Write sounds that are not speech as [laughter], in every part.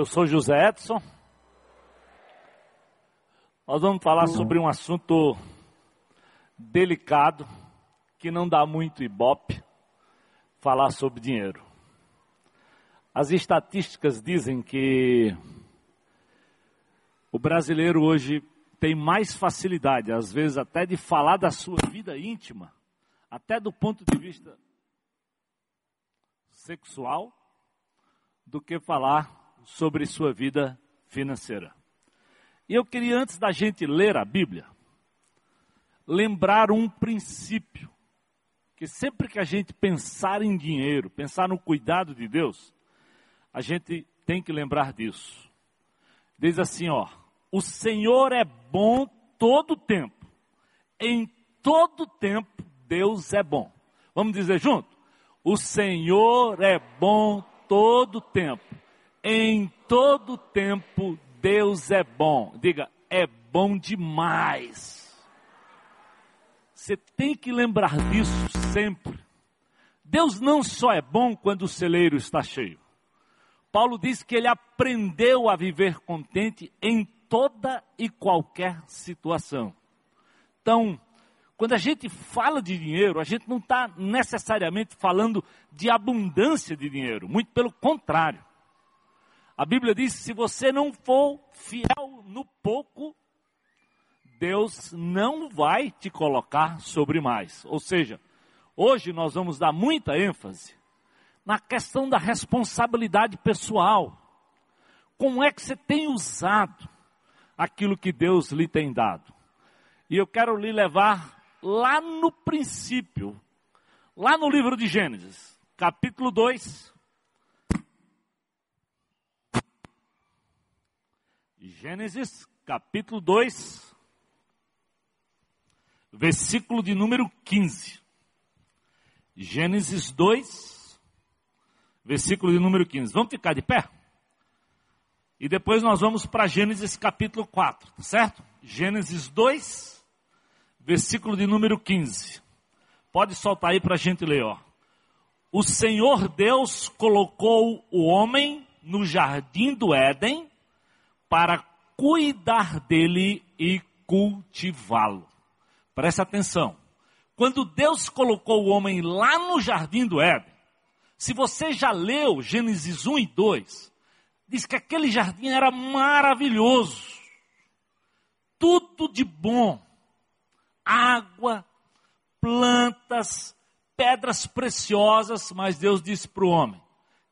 eu sou José Edson. Nós vamos falar sobre um assunto delicado, que não dá muito ibope, falar sobre dinheiro. As estatísticas dizem que o brasileiro hoje tem mais facilidade, às vezes até de falar da sua vida íntima, até do ponto de vista sexual, do que falar sobre sua vida financeira. E eu queria, antes da gente ler a Bíblia, lembrar um princípio, que sempre que a gente pensar em dinheiro, pensar no cuidado de Deus, a gente tem que lembrar disso. Diz assim, ó, o Senhor é bom todo tempo. Em todo tempo Deus é bom. Vamos dizer junto? O Senhor é bom todo tempo. Em todo tempo Deus é bom. Diga, é bom demais. Você tem que lembrar disso sempre. Deus não só é bom quando o celeiro está cheio. Paulo diz que ele aprendeu a viver contente em toda e qualquer situação. Então, quando a gente fala de dinheiro, a gente não está necessariamente falando de abundância de dinheiro, muito pelo contrário. A Bíblia diz: se você não for fiel no pouco, Deus não vai te colocar sobre mais. Ou seja, hoje nós vamos dar muita ênfase na questão da responsabilidade pessoal. Como é que você tem usado aquilo que Deus lhe tem dado? E eu quero lhe levar lá no princípio, lá no livro de Gênesis, capítulo 2. Gênesis, capítulo 2, versículo de número 15. Gênesis 2, versículo de número 15. Vamos ficar de pé? E depois nós vamos para Gênesis capítulo 4, tá certo? Gênesis 2, versículo de número 15. Pode soltar aí para a gente ler, ó. O Senhor Deus colocou o homem no jardim do Éden para cuidar dele e cultivá-lo. Preste atenção. Quando Deus colocou o homem lá no jardim do Éden, se você já leu Gênesis 1 e 2, diz que aquele jardim era maravilhoso. Tudo de bom. Água, plantas, pedras preciosas, mas Deus disse para o homem: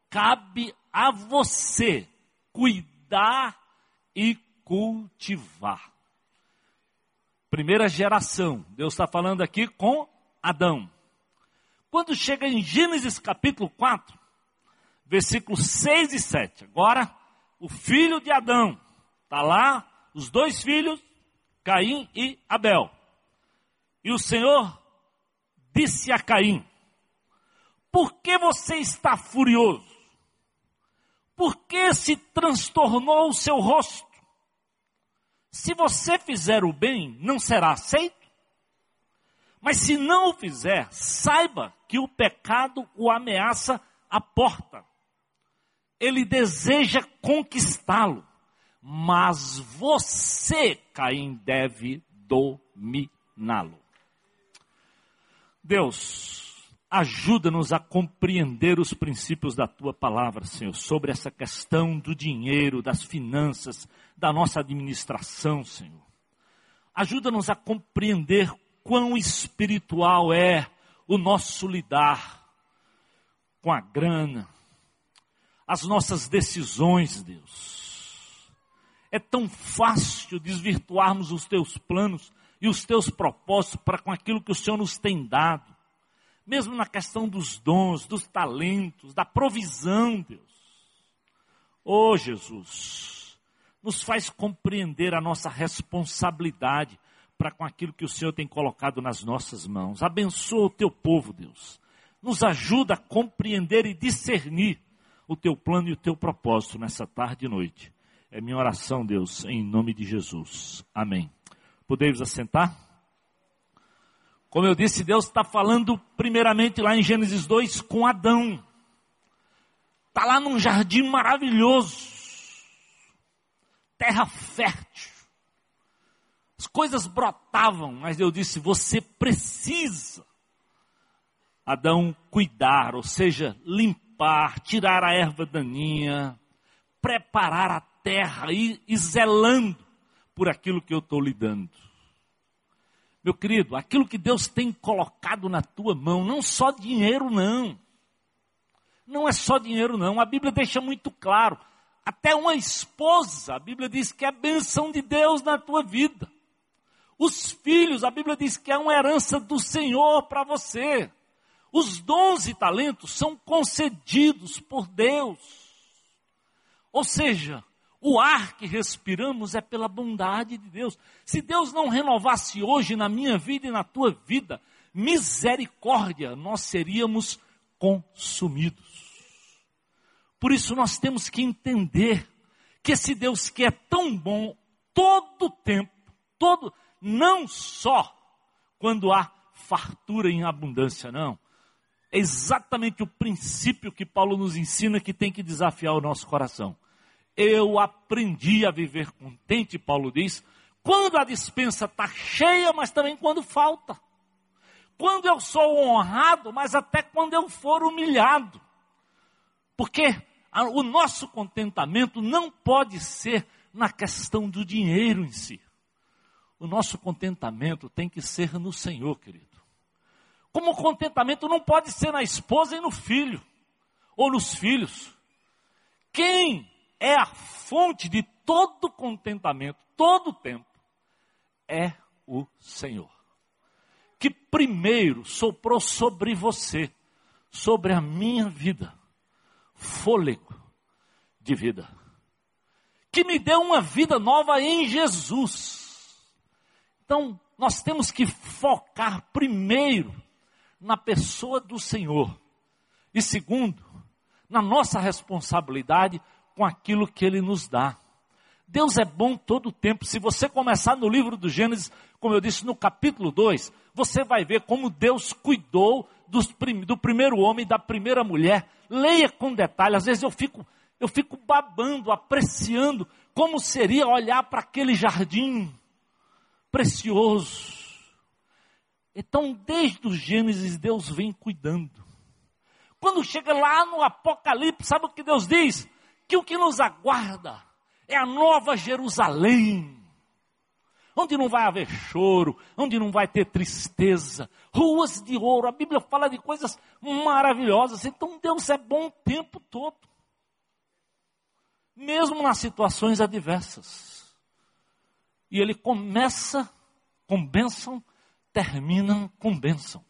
cabe a você cuidar e cultivar. Primeira geração. Deus está falando aqui com Adão. Quando chega em Gênesis capítulo 4, versículos 6 e 7. Agora, o filho de Adão. Está lá, os dois filhos, Caim e Abel. E o Senhor disse a Caim: Por que você está furioso? Por que se transtornou o seu rosto? Se você fizer o bem, não será aceito? Mas se não o fizer, saiba que o pecado o ameaça à porta. Ele deseja conquistá-lo, mas você, Caim, deve dominá-lo. Deus, Ajuda-nos a compreender os princípios da tua palavra, Senhor, sobre essa questão do dinheiro, das finanças, da nossa administração, Senhor. Ajuda-nos a compreender quão espiritual é o nosso lidar com a grana, as nossas decisões, Deus. É tão fácil desvirtuarmos os teus planos e os teus propósitos para com aquilo que o Senhor nos tem dado mesmo na questão dos dons, dos talentos, da provisão, Deus. Oh Jesus, nos faz compreender a nossa responsabilidade para com aquilo que o Senhor tem colocado nas nossas mãos. Abençoa o teu povo, Deus. Nos ajuda a compreender e discernir o teu plano e o teu propósito nessa tarde e noite. É minha oração, Deus, em nome de Jesus. Amém. Podemos assentar? Como eu disse, Deus está falando primeiramente lá em Gênesis 2 com Adão. Está lá num jardim maravilhoso. terra fértil. As coisas brotavam, mas Deus disse: você precisa, Adão, cuidar, ou seja, limpar, tirar a erva daninha, preparar a terra e, e zelando por aquilo que eu estou lhe dando. Meu querido, aquilo que Deus tem colocado na tua mão, não só dinheiro, não. Não é só dinheiro, não. A Bíblia deixa muito claro. Até uma esposa, a Bíblia diz que é benção de Deus na tua vida. Os filhos, a Bíblia diz que é uma herança do Senhor para você. Os dons e talentos são concedidos por Deus. Ou seja, o ar que respiramos é pela bondade de Deus. Se Deus não renovasse hoje na minha vida e na tua vida, misericórdia, nós seríamos consumidos. Por isso nós temos que entender que esse Deus que é tão bom todo o tempo, todo, não só quando há fartura em abundância, não. É exatamente o princípio que Paulo nos ensina que tem que desafiar o nosso coração eu aprendi a viver contente, Paulo diz, quando a dispensa está cheia, mas também quando falta. Quando eu sou honrado, mas até quando eu for humilhado. Porque o nosso contentamento não pode ser na questão do dinheiro em si. O nosso contentamento tem que ser no Senhor, querido. Como o contentamento não pode ser na esposa e no filho, ou nos filhos. Quem é a fonte de todo contentamento, todo tempo, é o Senhor. Que primeiro soprou sobre você, sobre a minha vida, fôlego de vida. Que me deu uma vida nova em Jesus. Então, nós temos que focar primeiro na pessoa do Senhor. E segundo, na nossa responsabilidade com aquilo que Ele nos dá. Deus é bom todo o tempo. Se você começar no livro do Gênesis, como eu disse, no capítulo 2, você vai ver como Deus cuidou prim, do primeiro homem, da primeira mulher. Leia com detalhe. Às vezes eu fico, eu fico babando, apreciando como seria olhar para aquele jardim precioso. Então, desde o Gênesis, Deus vem cuidando. Quando chega lá no Apocalipse, sabe o que Deus diz? Que o que nos aguarda é a nova Jerusalém, onde não vai haver choro, onde não vai ter tristeza, ruas de ouro. A Bíblia fala de coisas maravilhosas. Então Deus é bom o tempo todo, mesmo nas situações adversas. E Ele começa com bênção, termina com bênção.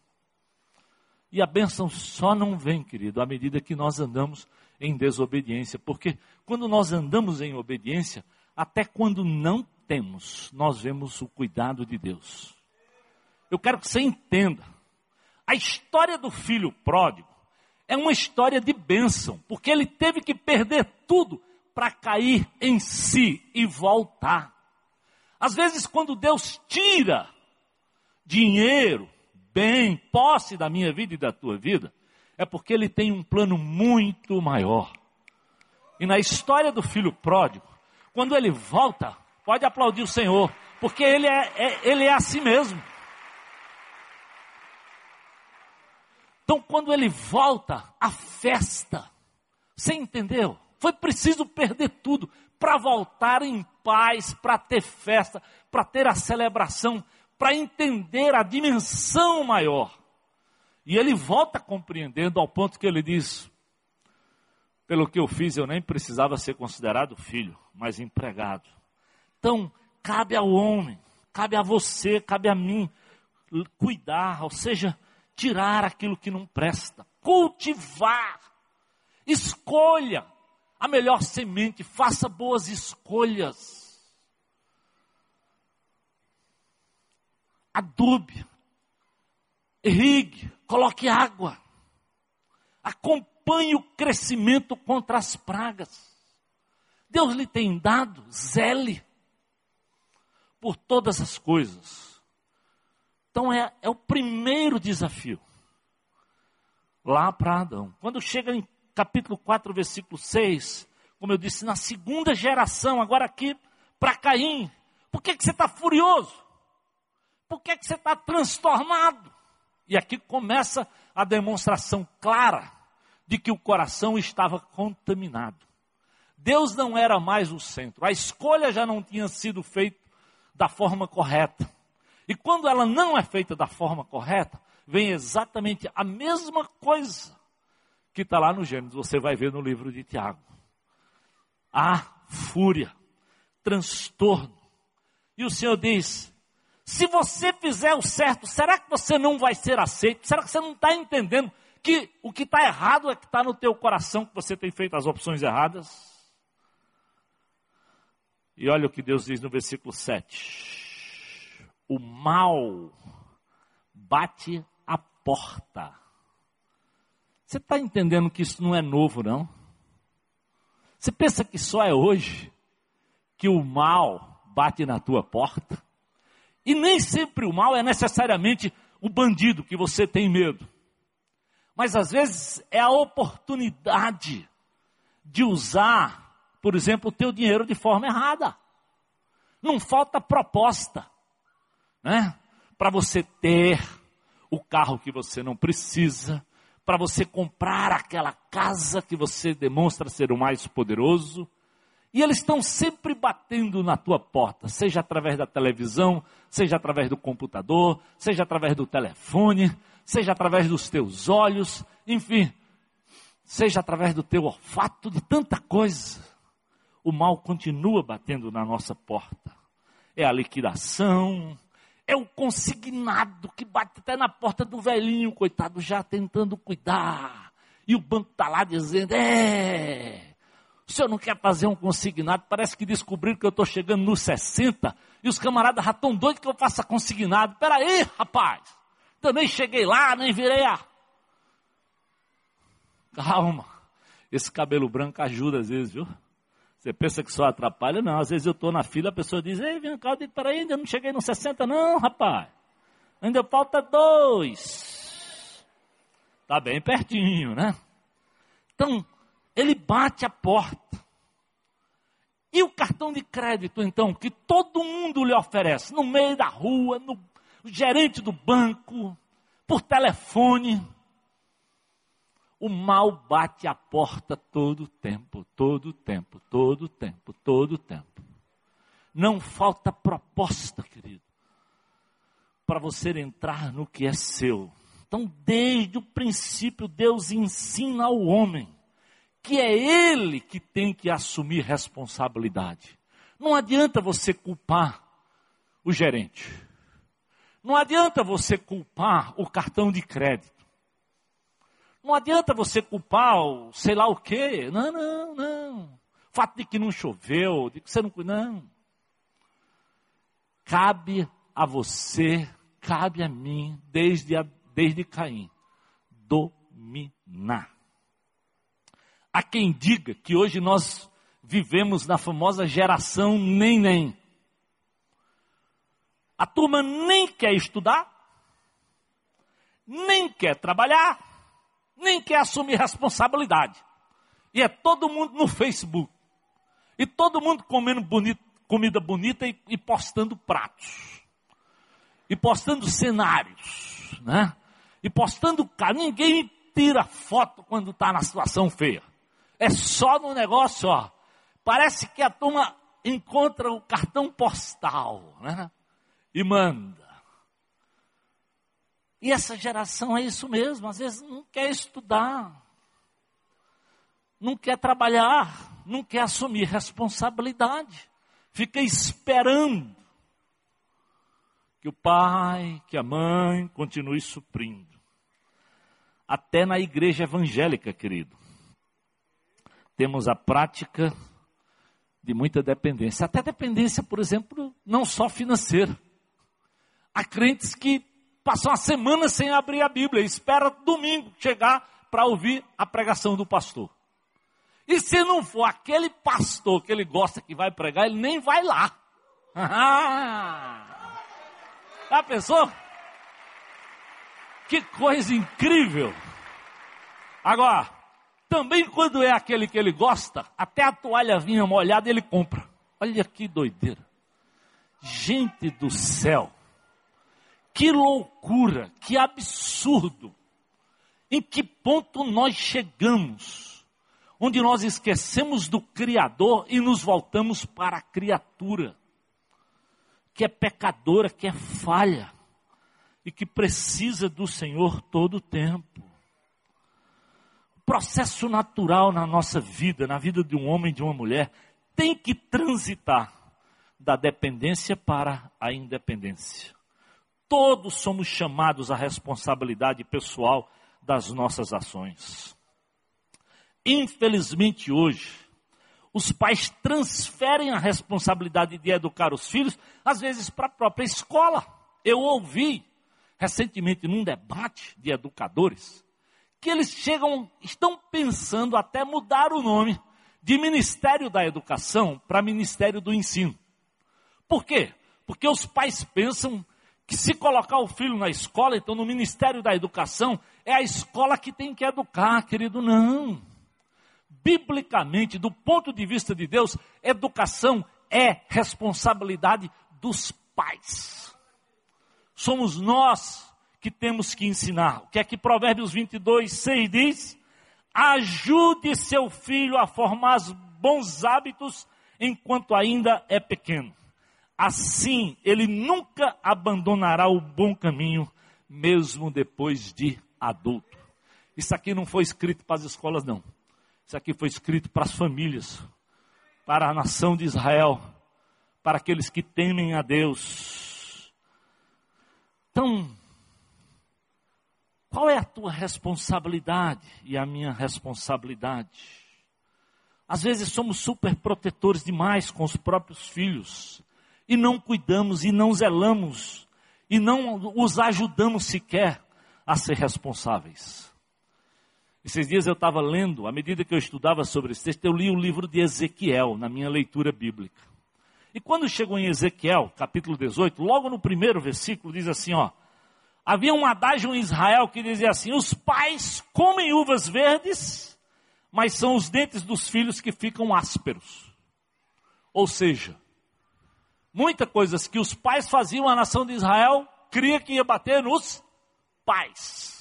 E a bênção só não vem, querido, à medida que nós andamos em desobediência, porque quando nós andamos em obediência, até quando não temos, nós vemos o cuidado de Deus. Eu quero que você entenda. A história do filho pródigo é uma história de bênção, porque ele teve que perder tudo para cair em si e voltar. Às vezes, quando Deus tira dinheiro, bem, posse da minha vida e da tua vida, é porque ele tem um plano muito maior. E na história do filho pródigo, quando ele volta, pode aplaudir o Senhor, porque ele é, é, ele é assim mesmo. Então, quando ele volta, a festa, você entendeu? Foi preciso perder tudo para voltar em paz, para ter festa, para ter a celebração, para entender a dimensão maior. E ele volta compreendendo ao ponto que ele diz: pelo que eu fiz, eu nem precisava ser considerado filho, mas empregado. Então, cabe ao homem, cabe a você, cabe a mim, cuidar, ou seja, tirar aquilo que não presta, cultivar, escolha a melhor semente, faça boas escolhas. Adube, irrigue, coloque água, acompanhe o crescimento contra as pragas. Deus lhe tem dado, zele por todas as coisas. Então é, é o primeiro desafio. Lá para Adão. Quando chega em capítulo 4, versículo 6, como eu disse, na segunda geração, agora aqui para Caim: por que, que você está furioso? Por que, que você está transtornado? E aqui começa a demonstração clara de que o coração estava contaminado. Deus não era mais o centro, a escolha já não tinha sido feita da forma correta. E quando ela não é feita da forma correta, vem exatamente a mesma coisa que está lá no Gênesis, você vai ver no livro de Tiago. A fúria, transtorno. E o Senhor diz: se você fizer o certo, será que você não vai ser aceito? Será que você não está entendendo que o que está errado é que está no teu coração, que você tem feito as opções erradas? E olha o que Deus diz no versículo 7. O mal bate a porta. Você está entendendo que isso não é novo, não? Você pensa que só é hoje que o mal bate na tua porta? E nem sempre o mal é necessariamente o bandido que você tem medo. Mas às vezes é a oportunidade de usar, por exemplo, o teu dinheiro de forma errada. Não falta proposta, né? Para você ter o carro que você não precisa, para você comprar aquela casa que você demonstra ser o mais poderoso, e eles estão sempre batendo na tua porta, seja através da televisão, seja através do computador, seja através do telefone, seja através dos teus olhos, enfim, seja através do teu olfato, de tanta coisa. O mal continua batendo na nossa porta. É a liquidação, é o consignado que bate até na porta do velhinho, coitado, já tentando cuidar. E o banco está lá dizendo: é, o senhor não quer fazer um consignado? Parece que descobriram que eu estou chegando nos 60 e os camaradas já estão doidos que eu faça consignado. Peraí, rapaz. Também cheguei lá, nem virei a. Calma. Esse cabelo branco ajuda às vezes, viu? Você pensa que só atrapalha? Não. Às vezes eu estou na fila, a pessoa diz: Ei, vem cá, eu digo: Peraí, ainda não cheguei nos 60, não, rapaz. Ainda falta dois. Tá bem pertinho, né? Então, ele bate a porta. E o cartão de crédito, então, que todo mundo lhe oferece, no meio da rua, no gerente do banco, por telefone. O mal bate a porta todo tempo, todo tempo, todo tempo, todo tempo. Não falta proposta, querido, para você entrar no que é seu. Então, desde o princípio, Deus ensina ao homem que é ele que tem que assumir responsabilidade. Não adianta você culpar o gerente. Não adianta você culpar o cartão de crédito. Não adianta você culpar o sei lá o quê. Não, não, não. O fato de que não choveu, de que você não. Não. Cabe a você, cabe a mim, desde, a, desde Caim, dominar. Há quem diga que hoje nós vivemos na famosa geração nem nem. A turma nem quer estudar, nem quer trabalhar, nem quer assumir responsabilidade. E é todo mundo no Facebook. E todo mundo comendo bonito, comida bonita e, e postando pratos. E postando cenários, né? E postando, ninguém tira foto quando está na situação feia. É só no negócio, ó. Parece que a turma encontra o cartão postal, né? E manda. E essa geração é isso mesmo, às vezes não quer estudar, não quer trabalhar, não quer assumir responsabilidade, fica esperando que o pai, que a mãe continue suprindo. Até na igreja evangélica, querido temos a prática de muita dependência. Até dependência, por exemplo, não só financeira. Há crentes que passam a semana sem abrir a Bíblia, espera domingo chegar para ouvir a pregação do pastor. E se não for aquele pastor que ele gosta que vai pregar, ele nem vai lá. [laughs] Já pensou? Que coisa incrível! Agora, também quando é aquele que ele gosta, até a toalha vinha molhada ele compra. Olha que doideira. Gente do céu. Que loucura, que absurdo. Em que ponto nós chegamos? Onde nós esquecemos do Criador e nos voltamos para a criatura, que é pecadora, que é falha e que precisa do Senhor todo o tempo. Processo natural na nossa vida, na vida de um homem e de uma mulher, tem que transitar da dependência para a independência. Todos somos chamados à responsabilidade pessoal das nossas ações. Infelizmente hoje, os pais transferem a responsabilidade de educar os filhos, às vezes para a própria escola. Eu ouvi recentemente num debate de educadores que eles chegam, estão pensando até mudar o nome de Ministério da Educação para Ministério do Ensino. Por quê? Porque os pais pensam que se colocar o filho na escola, então no Ministério da Educação, é a escola que tem que educar, querido. Não. Biblicamente, do ponto de vista de Deus, educação é responsabilidade dos pais. Somos nós que temos que ensinar. O que é que Provérbios 22, 6 diz? Ajude seu filho a formar bons hábitos enquanto ainda é pequeno Assim, ele nunca abandonará o bom caminho, mesmo depois de adulto. Isso aqui não foi escrito para as escolas, não. Isso aqui foi escrito para as famílias, para a nação de Israel, para aqueles que temem a Deus. Então, qual é a tua responsabilidade e a minha responsabilidade? Às vezes somos super protetores demais com os próprios filhos e não cuidamos e não zelamos e não os ajudamos sequer a ser responsáveis. Esses dias eu estava lendo, à medida que eu estudava sobre esse texto, eu li o livro de Ezequiel na minha leitura bíblica. E quando chegou em Ezequiel, capítulo 18, logo no primeiro versículo diz assim, ó: Havia um adágio em Israel que dizia assim: Os pais comem uvas verdes, mas são os dentes dos filhos que ficam ásperos. Ou seja, muitas coisas que os pais faziam, a nação de Israel cria que ia bater nos pais.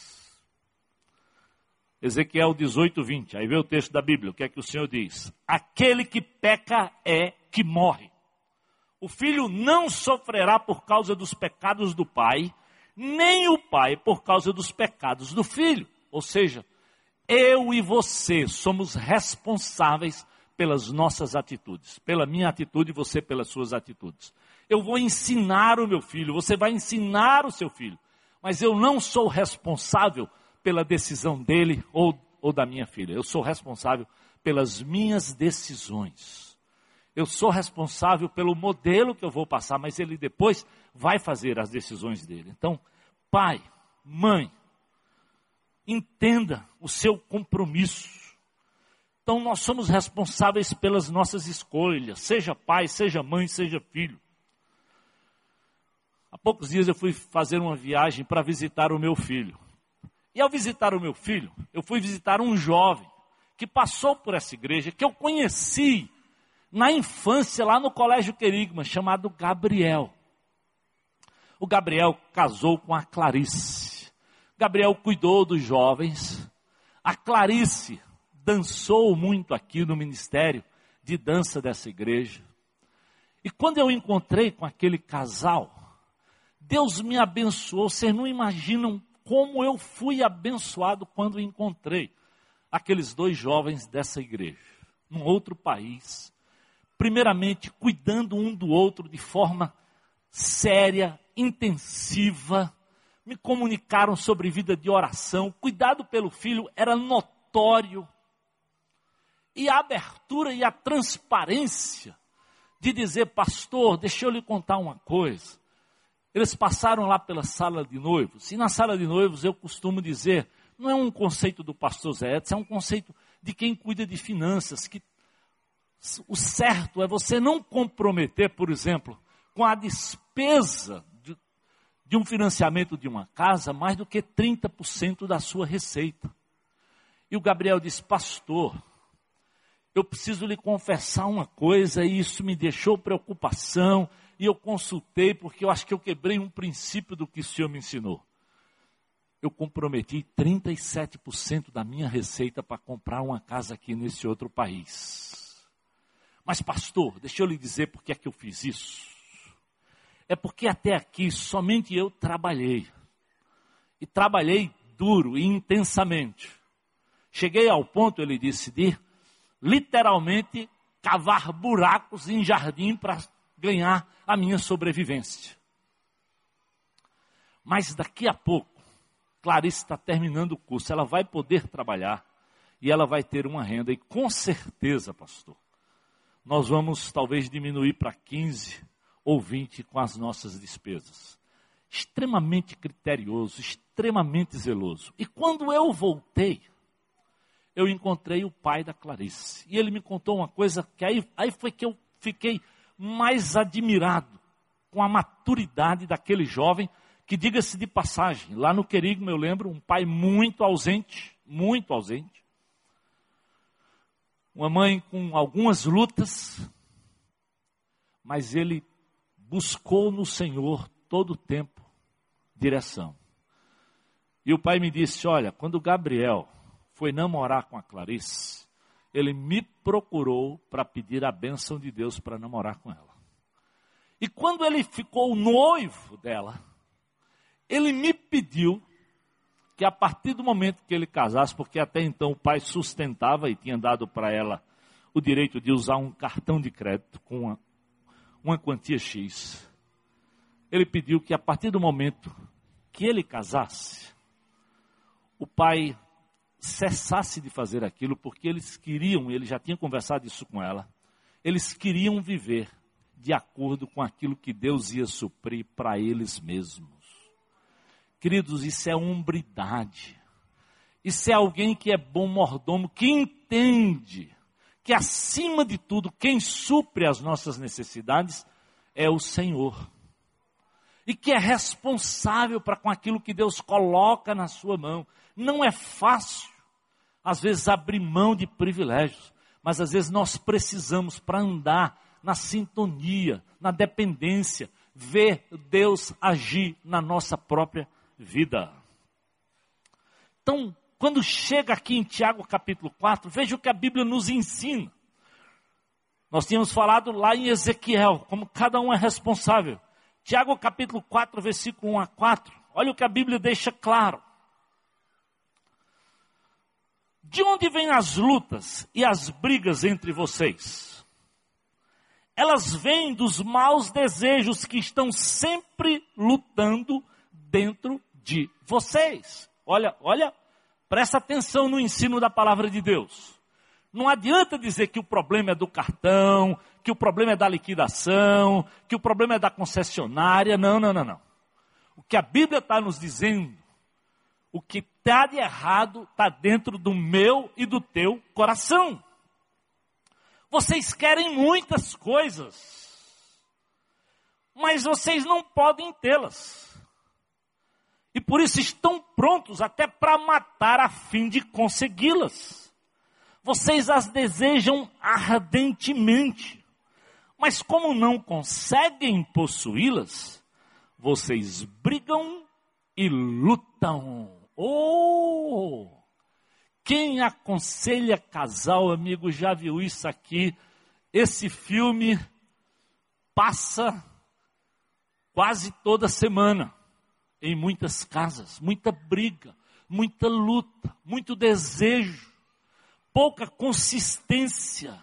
Ezequiel 18, 20. Aí vê o texto da Bíblia. O que é que o Senhor diz? Aquele que peca é que morre. O filho não sofrerá por causa dos pecados do pai, nem o pai por causa dos pecados do filho. Ou seja, eu e você somos responsáveis pelas nossas atitudes. Pela minha atitude e você pelas suas atitudes. Eu vou ensinar o meu filho, você vai ensinar o seu filho. Mas eu não sou responsável pela decisão dele ou, ou da minha filha. Eu sou responsável pelas minhas decisões. Eu sou responsável pelo modelo que eu vou passar, mas ele depois vai fazer as decisões dele. Então, pai, mãe, entenda o seu compromisso então nós somos responsáveis pelas nossas escolhas, seja pai, seja mãe, seja filho. Há poucos dias eu fui fazer uma viagem para visitar o meu filho. E ao visitar o meu filho, eu fui visitar um jovem que passou por essa igreja, que eu conheci na infância lá no Colégio Querigma, chamado Gabriel. O Gabriel casou com a Clarice. Gabriel cuidou dos jovens. A Clarice dançou muito aqui no ministério de dança dessa igreja. E quando eu encontrei com aquele casal, Deus me abençoou. Vocês não imaginam como eu fui abençoado quando encontrei aqueles dois jovens dessa igreja, num outro país. Primeiramente, cuidando um do outro de forma séria, intensiva. Me comunicaram sobre vida de oração. Cuidado pelo filho era notório e a abertura e a transparência de dizer, pastor, deixa eu lhe contar uma coisa. Eles passaram lá pela sala de noivos, e na sala de noivos eu costumo dizer, não é um conceito do pastor Zé Edson, é um conceito de quem cuida de finanças, que o certo é você não comprometer, por exemplo, com a despesa de, um financiamento de uma casa mais do que 30% da sua receita. E o Gabriel disse, pastor, eu preciso lhe confessar uma coisa e isso me deixou preocupação e eu consultei porque eu acho que eu quebrei um princípio do que o Senhor me ensinou. Eu comprometi 37% da minha receita para comprar uma casa aqui nesse outro país. Mas pastor, deixa eu lhe dizer por que é que eu fiz isso. É porque até aqui somente eu trabalhei. E trabalhei duro e intensamente. Cheguei ao ponto, ele disse, de literalmente cavar buracos em jardim para ganhar a minha sobrevivência. Mas daqui a pouco, Clarice está terminando o curso, ela vai poder trabalhar e ela vai ter uma renda. E com certeza, pastor, nós vamos talvez diminuir para 15 ou 20 com as nossas despesas. Extremamente criterioso, extremamente zeloso. E quando eu voltei, eu encontrei o pai da Clarice. E ele me contou uma coisa que aí, aí foi que eu fiquei mais admirado com a maturidade daquele jovem, que diga-se de passagem, lá no Querigma eu lembro, um pai muito ausente, muito ausente. Uma mãe com algumas lutas, mas ele buscou no Senhor todo o tempo direção. E o pai me disse: Olha, quando Gabriel foi namorar com a Clarice, ele me procurou para pedir a bênção de Deus para namorar com ela. E quando ele ficou noivo dela, ele me pediu que a partir do momento que ele casasse, porque até então o pai sustentava e tinha dado para ela o direito de usar um cartão de crédito com uma, quantia X, ele pediu que a partir do momento que ele casasse, o pai cessasse de fazer aquilo, porque eles queriam, ele já tinha conversado isso com ela, eles queriam viver de acordo com aquilo que Deus ia suprir para eles mesmos. Queridos, isso é hombridade. Isso é alguém que é bom mordomo, que entende que acima de tudo, quem supre as nossas necessidades é o Senhor. E que é responsável para com aquilo que Deus coloca na sua mão. Não é fácil, às vezes, abrir mão de privilégios, mas às vezes nós precisamos para andar na sintonia, na dependência, ver Deus agir na nossa própria vida. Então, quando chega aqui em Tiago capítulo 4, veja o que a Bíblia nos ensina. Nós tínhamos falado lá em Ezequiel, como cada um é responsável. Tiago capítulo 4, versículo 1 a 4. Olha o que a Bíblia deixa claro. De onde vêm as lutas e as brigas entre vocês? Elas vêm dos maus desejos que estão sempre lutando dentro de vocês. Olha, olha, presta atenção no ensino da palavra de Deus. Não adianta dizer que o problema é do cartão, que o problema é da liquidação, que o problema é da concessionária. Não, não, não, não. O que a Bíblia está nos dizendo o que está de errado está dentro do meu e do teu coração. Vocês querem muitas coisas, mas vocês não podem tê-las. E por isso estão prontos até para matar a fim de consegui-las. Vocês as desejam ardentemente, mas como não conseguem possuí-las, vocês brigam e lutam. Oh! Quem aconselha casal, amigo, já viu isso aqui? Esse filme passa quase toda semana em muitas casas, muita briga, muita luta, muito desejo, pouca consistência.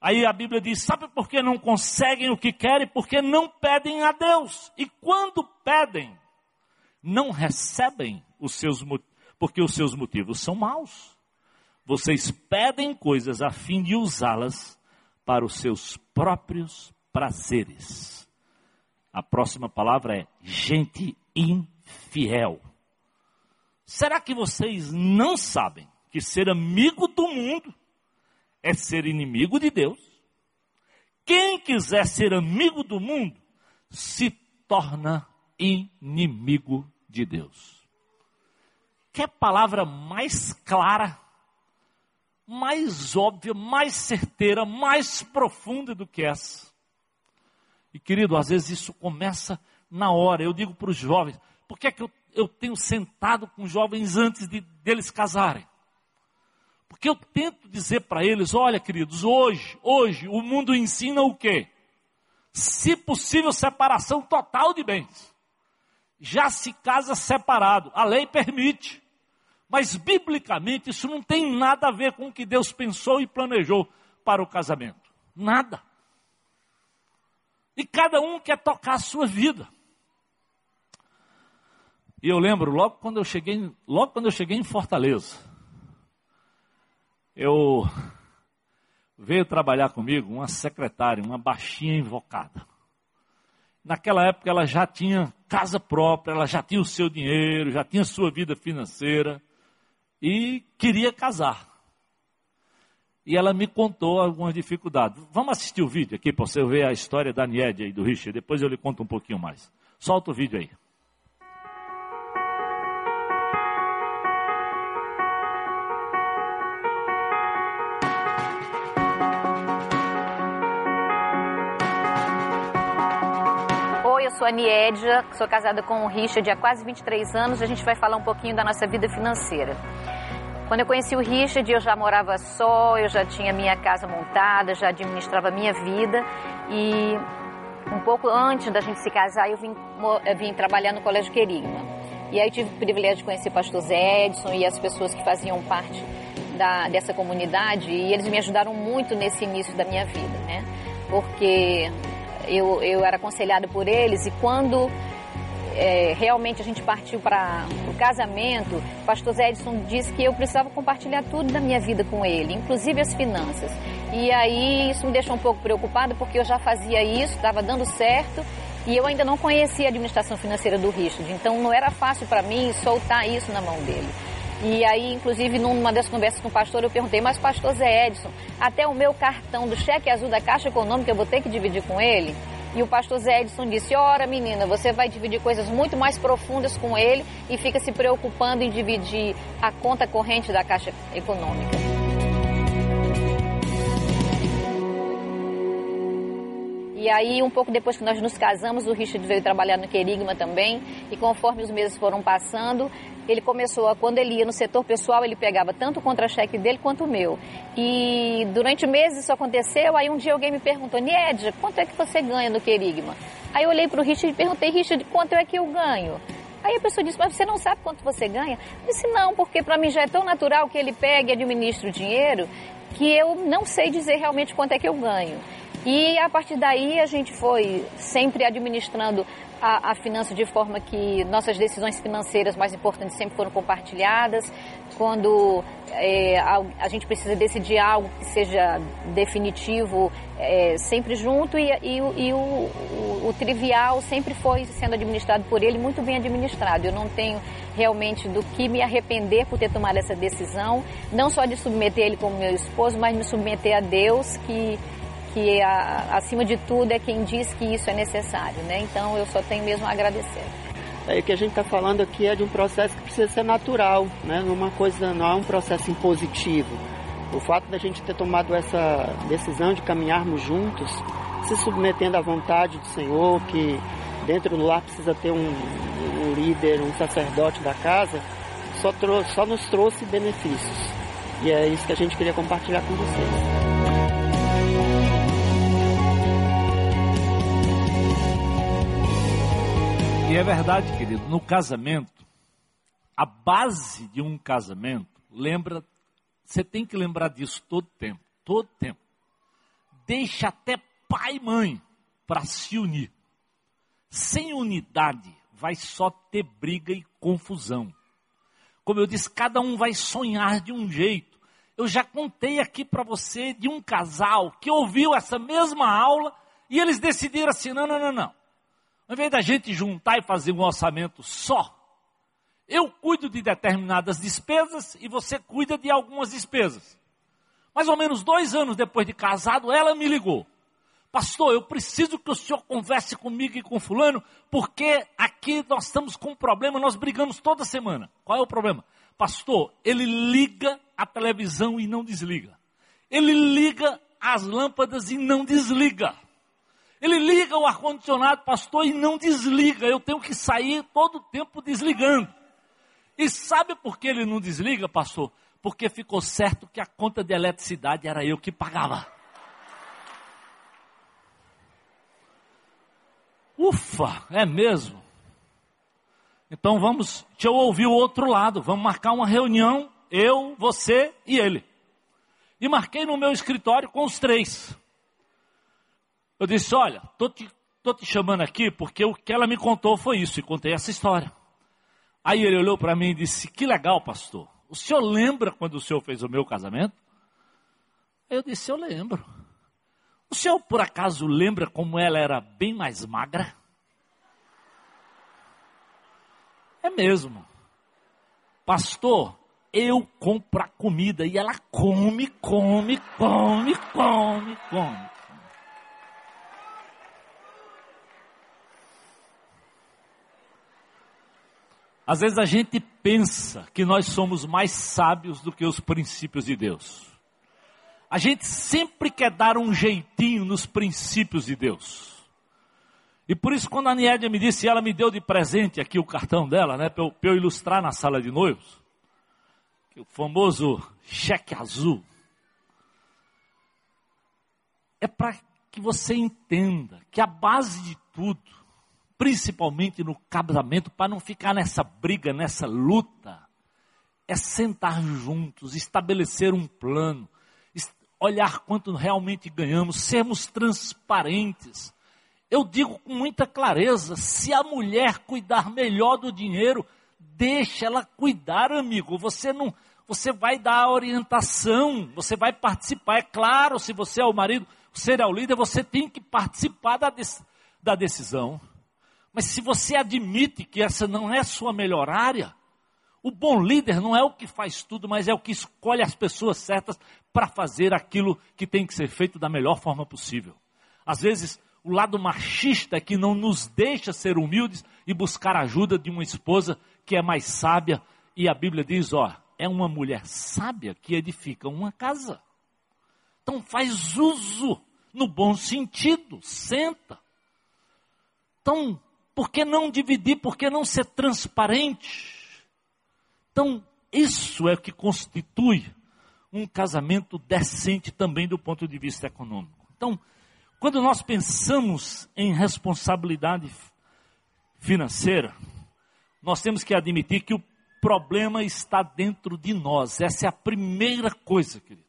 Aí a Bíblia diz: sabe por que não conseguem o que querem? Porque não pedem a Deus. E quando pedem, não recebem os seus porque os seus motivos são maus. Vocês pedem coisas a fim de usá-las para os seus próprios prazeres. A próxima palavra é gente infiel. Será que vocês não sabem que ser amigo do mundo é ser inimigo de Deus? Quem quiser ser amigo do mundo se torna inimigo de Deus. Quer palavra mais clara mais óbvia, mais certeira, mais profunda do que essa. E querido, às vezes isso começa na hora. Eu digo para os jovens, por que é que eu, eu tenho sentado com jovens antes de deles casarem? Porque eu tento dizer para eles, olha queridos, hoje, hoje o mundo ensina o quê? Se possível, separação total de bens. Já se casa separado, a lei permite. Mas biblicamente isso não tem nada a ver com o que Deus pensou e planejou para o casamento. Nada. E cada um quer tocar a sua vida. E eu lembro logo quando eu cheguei, logo quando eu cheguei em Fortaleza, eu veio trabalhar comigo uma secretária, uma baixinha invocada. Naquela época ela já tinha casa própria, ela já tinha o seu dinheiro, já tinha sua vida financeira e queria casar. E ela me contou algumas dificuldades. Vamos assistir o vídeo aqui para você ver a história da Nied e do Richard. Depois eu lhe conto um pouquinho mais. Solta o vídeo aí. sou a Niedja, sou casada com o Richard há quase 23 anos. A gente vai falar um pouquinho da nossa vida financeira. Quando eu conheci o Richard, eu já morava só, eu já tinha minha casa montada, já administrava minha vida. E um pouco antes da gente se casar, eu vim, eu vim trabalhar no Colégio Querigma. E aí tive o privilégio de conhecer o pastor Zé Edson e as pessoas que faziam parte da, dessa comunidade. E eles me ajudaram muito nesse início da minha vida, né? Porque eu, eu era aconselhada por eles e quando é, realmente a gente partiu para o casamento, o pastor Zé Edson disse que eu precisava compartilhar tudo da minha vida com ele, inclusive as finanças. E aí isso me deixou um pouco preocupada porque eu já fazia isso, estava dando certo e eu ainda não conhecia a administração financeira do Richard, então não era fácil para mim soltar isso na mão dele. E aí, inclusive, numa das conversas com o pastor, eu perguntei, mas pastor Zé Edson, até o meu cartão do cheque azul da Caixa Econômica eu vou ter que dividir com ele? E o pastor Zé Edson disse, ora menina, você vai dividir coisas muito mais profundas com ele e fica se preocupando em dividir a conta corrente da Caixa Econômica. E aí, um pouco depois que nós nos casamos, o Richard veio trabalhar no Querigma também. E conforme os meses foram passando, ele começou a, quando ele ia no setor pessoal, ele pegava tanto o contra-cheque dele quanto o meu. E durante meses isso aconteceu. Aí um dia alguém me perguntou, Niedja, quanto é que você ganha no Querigma? Aí eu olhei para o Richard e perguntei, Richard, quanto é que eu ganho? Aí a pessoa disse, mas você não sabe quanto você ganha? Eu disse, não, porque para mim já é tão natural que ele pegue e administre o dinheiro que eu não sei dizer realmente quanto é que eu ganho. E a partir daí a gente foi sempre administrando a, a finança de forma que nossas decisões financeiras mais importantes sempre foram compartilhadas. Quando é, a, a, gente precisa decidir algo que seja definitivo, é, sempre junto, e, e, e o, o, o, trivial sempre foi sendo administrado por ele, muito bem administrado. Eu não tenho realmente do que me arrepender por ter tomado essa decisão, não só de submeter ele como meu esposo, mas me submeter a Deus, que que a, acima de tudo é quem diz que isso é necessário, né? Então eu só tenho mesmo a agradecer. É, o que a gente está falando aqui é de um processo que precisa ser natural, né? Numa coisa, não é um processo impositivo. O fato da gente ter tomado essa decisão de caminharmos juntos, se submetendo à vontade do Senhor, que dentro do lar precisa ter um, um líder, um sacerdote da casa, só, trouxe, só nos trouxe benefícios. E é isso que a gente queria compartilhar com vocês. É verdade, querido, no casamento, a base de um casamento, lembra, você tem que lembrar disso todo tempo, todo tempo. Deixa até pai e mãe para se unir. Sem unidade, vai só ter briga e confusão. Como eu disse, cada um vai sonhar de um jeito. Eu já contei aqui para você de um casal que ouviu essa mesma aula e eles decidiram assim: não, não, não, não. Ao invés da gente juntar e fazer um orçamento só, eu cuido de determinadas despesas e você cuida de algumas despesas. Mais ou menos dois anos depois de casado, ela me ligou. Pastor, eu preciso que o senhor converse comigo e com fulano, porque aqui nós estamos com um problema, nós brigamos toda semana. Qual é o problema? Pastor, ele liga a televisão e não desliga. Ele liga as lâmpadas e não desliga. Ele liga o ar-condicionado, pastor, e não desliga. Eu tenho que sair todo o tempo desligando. E sabe por que ele não desliga, pastor? Porque ficou certo que a conta de eletricidade era eu que pagava. Ufa, é mesmo? Então vamos, deixa eu ouvir o outro lado. Vamos marcar uma reunião, eu, você e ele. E marquei no meu escritório com os três. Eu disse: Olha, tô te, tô te chamando aqui porque o que ela me contou foi isso, e contei essa história. Aí ele olhou para mim e disse: Que legal, pastor. O senhor lembra quando o senhor fez o meu casamento? Eu disse: Eu lembro. O senhor por acaso lembra como ela era bem mais magra? É mesmo. Pastor, eu compro a comida e ela come, come, come, come, come. Às vezes a gente pensa que nós somos mais sábios do que os princípios de Deus. A gente sempre quer dar um jeitinho nos princípios de Deus. E por isso, quando a Niédia me disse, ela me deu de presente aqui o cartão dela, né, para eu, eu, ilustrar na sala de noivos, o famoso cheque azul, é para que você entenda que a base de tudo, principalmente no casamento, para não ficar nessa briga, nessa luta, é sentar juntos, estabelecer um plano, olhar quanto realmente ganhamos, sermos transparentes. Eu digo com muita clareza: se a mulher cuidar melhor do dinheiro, deixa ela cuidar, amigo. Você não, você vai dar a orientação, você vai participar. É claro, se você é o marido, você é o líder, você tem que participar da, da decisão. Mas se você admite que essa não é a sua melhor área, o bom líder não é o que faz tudo, mas é o que escolhe as pessoas certas para fazer aquilo que tem que ser feito da melhor forma possível. Às vezes, o lado machista é que não nos deixa ser humildes e buscar ajuda de uma esposa que é mais sábia. E a Bíblia diz: ó, é uma mulher sábia que edifica uma casa. Então faz uso no bom sentido, senta. Então, por que não dividir? Por que não ser transparente? Então, isso é o que constitui um casamento decente também do ponto de vista econômico. Então, quando nós pensamos em responsabilidade financeira, nós temos que admitir que o problema está dentro de nós. Essa é a primeira coisa, querido.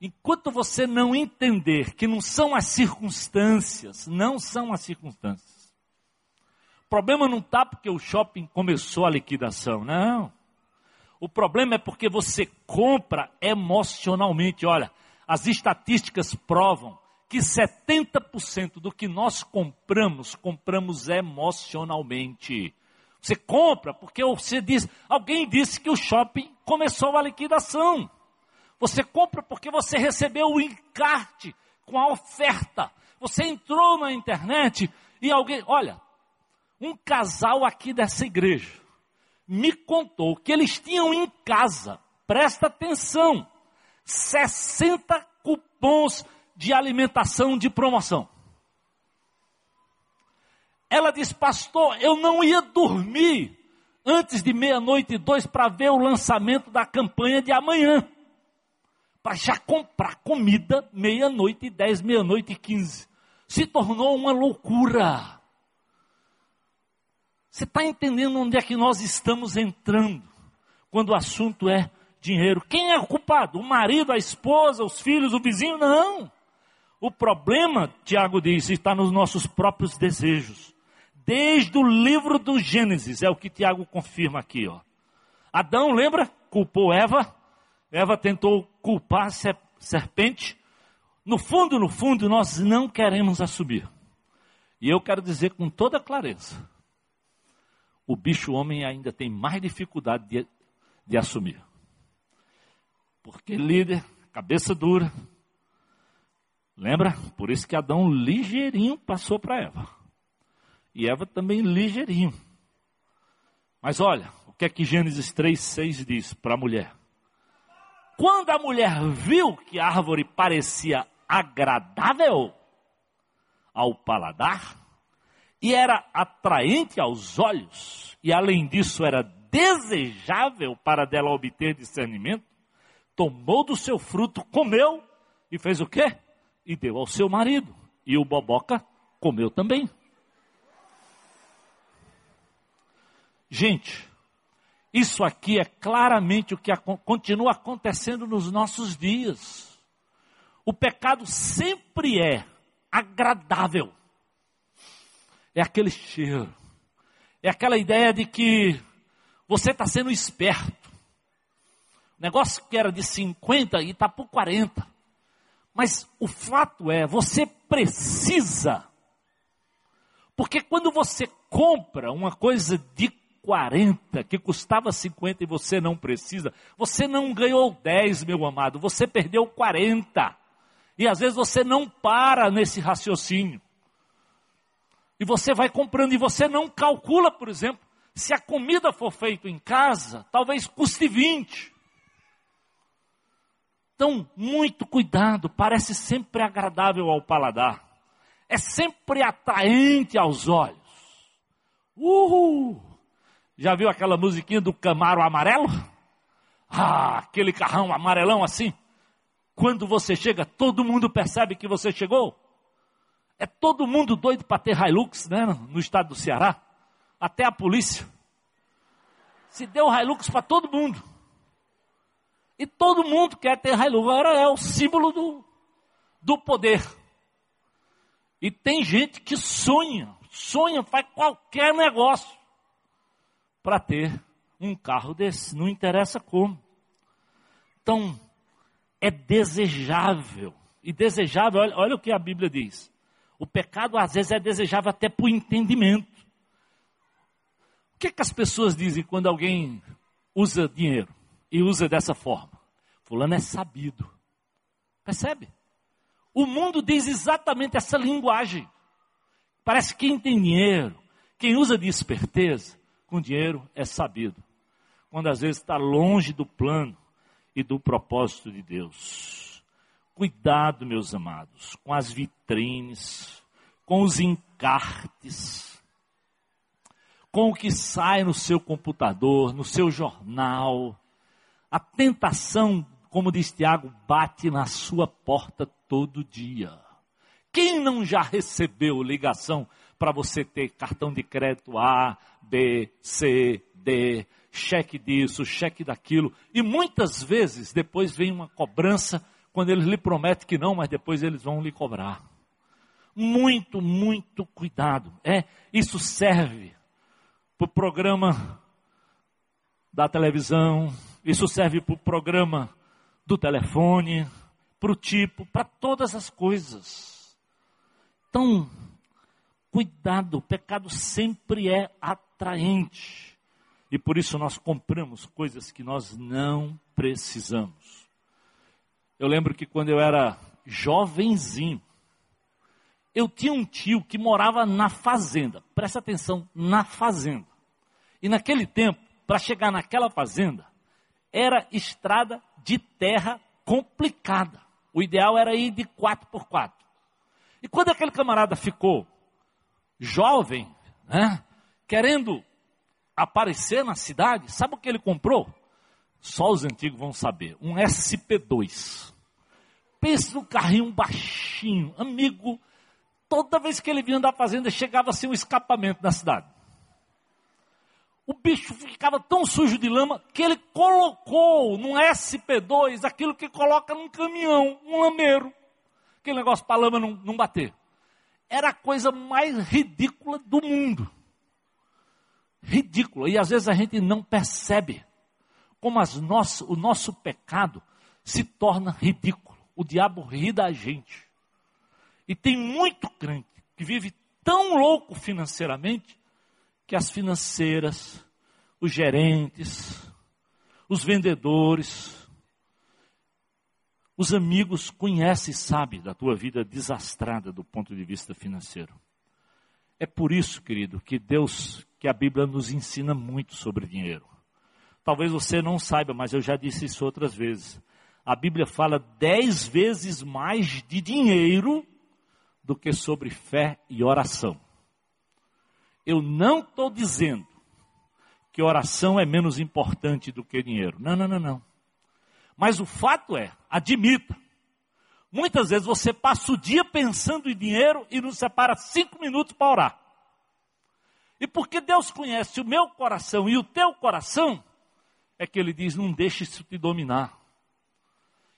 Enquanto você não entender que não são as circunstâncias, não são as circunstâncias, problema não está porque o shopping começou a liquidação, não. O problema é porque você compra emocionalmente. Olha, as estatísticas provam que 70% do que nós compramos, compramos emocionalmente. Você compra porque você diz, alguém disse que o shopping começou a liquidação. Você compra porque você recebeu o encarte com a oferta. Você entrou na internet e alguém, olha, um casal aqui dessa igreja me contou que eles tinham em casa, presta atenção, 60 cupons de alimentação de promoção. Ela disse, pastor, eu não ia dormir antes de meia-noite e dois para ver o lançamento da campanha de amanhã. Para já comprar comida meia-noite e dez, meia-noite e quinze. Se tornou uma loucura. Você está entendendo onde é que nós estamos entrando quando o assunto é dinheiro? Quem é o culpado? O marido, a esposa, os filhos, o vizinho? Não. O problema, Tiago diz, está nos nossos próprios desejos. Desde o livro do Gênesis, é o que Tiago confirma aqui. Ó. Adão, lembra? Culpou Eva. Eva tentou culpar a serpente. No fundo, no fundo, nós não queremos assumir. E eu quero dizer com toda clareza: o bicho homem ainda tem mais dificuldade de, de assumir. Porque líder, cabeça dura. Lembra? Por isso que Adão ligeirinho passou para Eva. E Eva também ligeirinho. Mas olha, o que é que Gênesis 3, 6 diz para a mulher? quando a mulher viu que a árvore parecia agradável ao paladar e era atraente aos olhos, e além disso era desejável para dela obter discernimento, tomou do seu fruto, comeu e fez o quê? E deu ao seu marido. E o boboca comeu também. Gente, isso aqui é claramente o que continua acontecendo nos nossos dias. O pecado sempre é agradável. É aquele cheiro. É aquela ideia de que você está sendo esperto. O negócio que era de 50 e está por 40. Mas o fato é, você precisa. Porque quando você compra uma coisa de 40, que custava 50 e você não precisa, você não ganhou 10, meu amado, você perdeu 40. E às vezes você não para nesse raciocínio. E você vai comprando e você não calcula, por exemplo, se a comida for feita em casa, talvez custe 20. Então, muito cuidado, parece sempre agradável ao paladar. É sempre atraente aos olhos. Uhul! Já viu aquela musiquinha do Camaro amarelo? Ah, aquele carrão amarelão assim. Quando você chega, todo mundo percebe que você chegou. É todo mundo doido para ter Hilux, né? No estado do Ceará. Até a polícia. Se deu Hilux para todo mundo. E todo mundo quer ter Hilux. Agora é o símbolo do, do poder. E tem gente que sonha, sonha, faz qualquer negócio para ter um carro desse, não interessa como. Então, é desejável. E desejável, olha, olha o que a Bíblia diz. O pecado às vezes é desejável até por entendimento. O que, é que as pessoas dizem quando alguém usa dinheiro e usa dessa forma? Fulano é sabido. Percebe? O mundo diz exatamente essa linguagem. Parece que quem tem dinheiro, quem usa de esperteza, com dinheiro é sabido. Quando às vezes está longe do plano e do propósito de Deus. Cuidado, meus amados, com as vitrines, com os encartes, com o que sai no seu computador, no seu jornal. A tentação, como diz Tiago, bate na sua porta todo dia. Quem não já recebeu ligação para você ter cartão de crédito A, B, C, D, cheque disso, cheque daquilo. E muitas vezes depois vem uma cobrança quando eles lhe prometem que não, mas depois eles vão lhe cobrar. Muito, muito cuidado. É, isso serve para o programa da televisão, isso serve para o programa do telefone, para o tipo, para todas as coisas. Então, Cuidado, o pecado sempre é atraente. E por isso nós compramos coisas que nós não precisamos. Eu lembro que quando eu era jovenzinho, eu tinha um tio que morava na fazenda. Presta atenção, na fazenda. E naquele tempo, para chegar naquela fazenda, era estrada de terra complicada. O ideal era ir de 4x4. E quando aquele camarada ficou jovem, né, querendo aparecer na cidade, sabe o que ele comprou? Só os antigos vão saber. Um SP2. Pensa no carrinho baixinho, amigo. Toda vez que ele vinha da fazenda, chegava assim um escapamento na cidade. O bicho ficava tão sujo de lama que ele colocou num SP2 aquilo que coloca num caminhão, um lameiro. Aquele negócio para a lama não, não bater era a coisa mais ridícula do mundo. Ridícula. E às vezes a gente não percebe como nosso, o nosso pecado se torna ridículo. O diabo ri da gente. E tem muito crente que vive tão louco financeiramente que as financeiras, os gerentes, os vendedores, os amigos conhecem e sabem da tua vida desastrada do ponto de vista financeiro. É por isso, querido, que Deus, que a Bíblia nos ensina muito sobre dinheiro. Talvez você não saiba, mas eu já disse isso outras vezes. A Bíblia fala dez vezes mais de dinheiro do que sobre fé e oração. Eu não estou dizendo que oração é menos importante do que dinheiro. Não, não, não, não. Mas o fato é, admita, muitas vezes você passa o dia pensando em dinheiro e não separa cinco minutos para orar. E porque Deus conhece o meu coração e o teu coração, é que Ele diz: não deixe isso te dominar.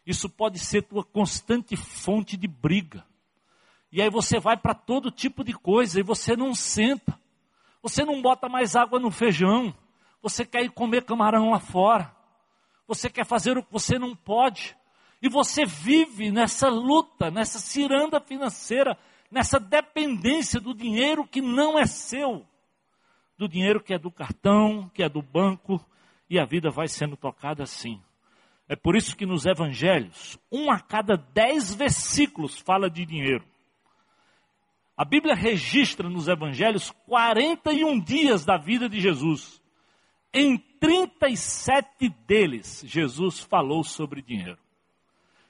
Isso pode ser tua constante fonte de briga. E aí você vai para todo tipo de coisa e você não senta. Você não bota mais água no feijão. Você quer ir comer camarão lá fora. Você quer fazer o que você não pode. E você vive nessa luta, nessa ciranda financeira, nessa dependência do dinheiro que não é seu. Do dinheiro que é do cartão, que é do banco, e a vida vai sendo tocada assim. É por isso que nos evangelhos, um a cada dez versículos fala de dinheiro. A Bíblia registra nos evangelhos 41 dias da vida de Jesus. Em 37 deles, Jesus falou sobre dinheiro.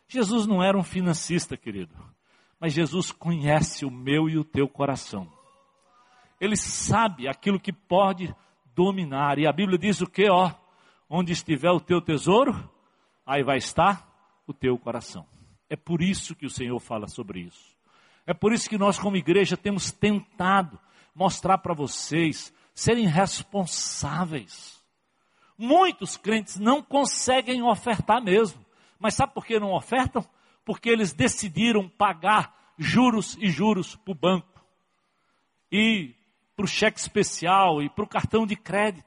Jesus não era um financista, querido, mas Jesus conhece o meu e o teu coração. Ele sabe aquilo que pode dominar. E a Bíblia diz o que, ó? Onde estiver o teu tesouro, aí vai estar o teu coração. É por isso que o Senhor fala sobre isso. É por isso que nós, como igreja, temos tentado mostrar para vocês serem responsáveis Muitos crentes não conseguem ofertar mesmo. Mas sabe por que não ofertam? Porque eles decidiram pagar juros e juros para o banco. E para o cheque especial e para o cartão de crédito.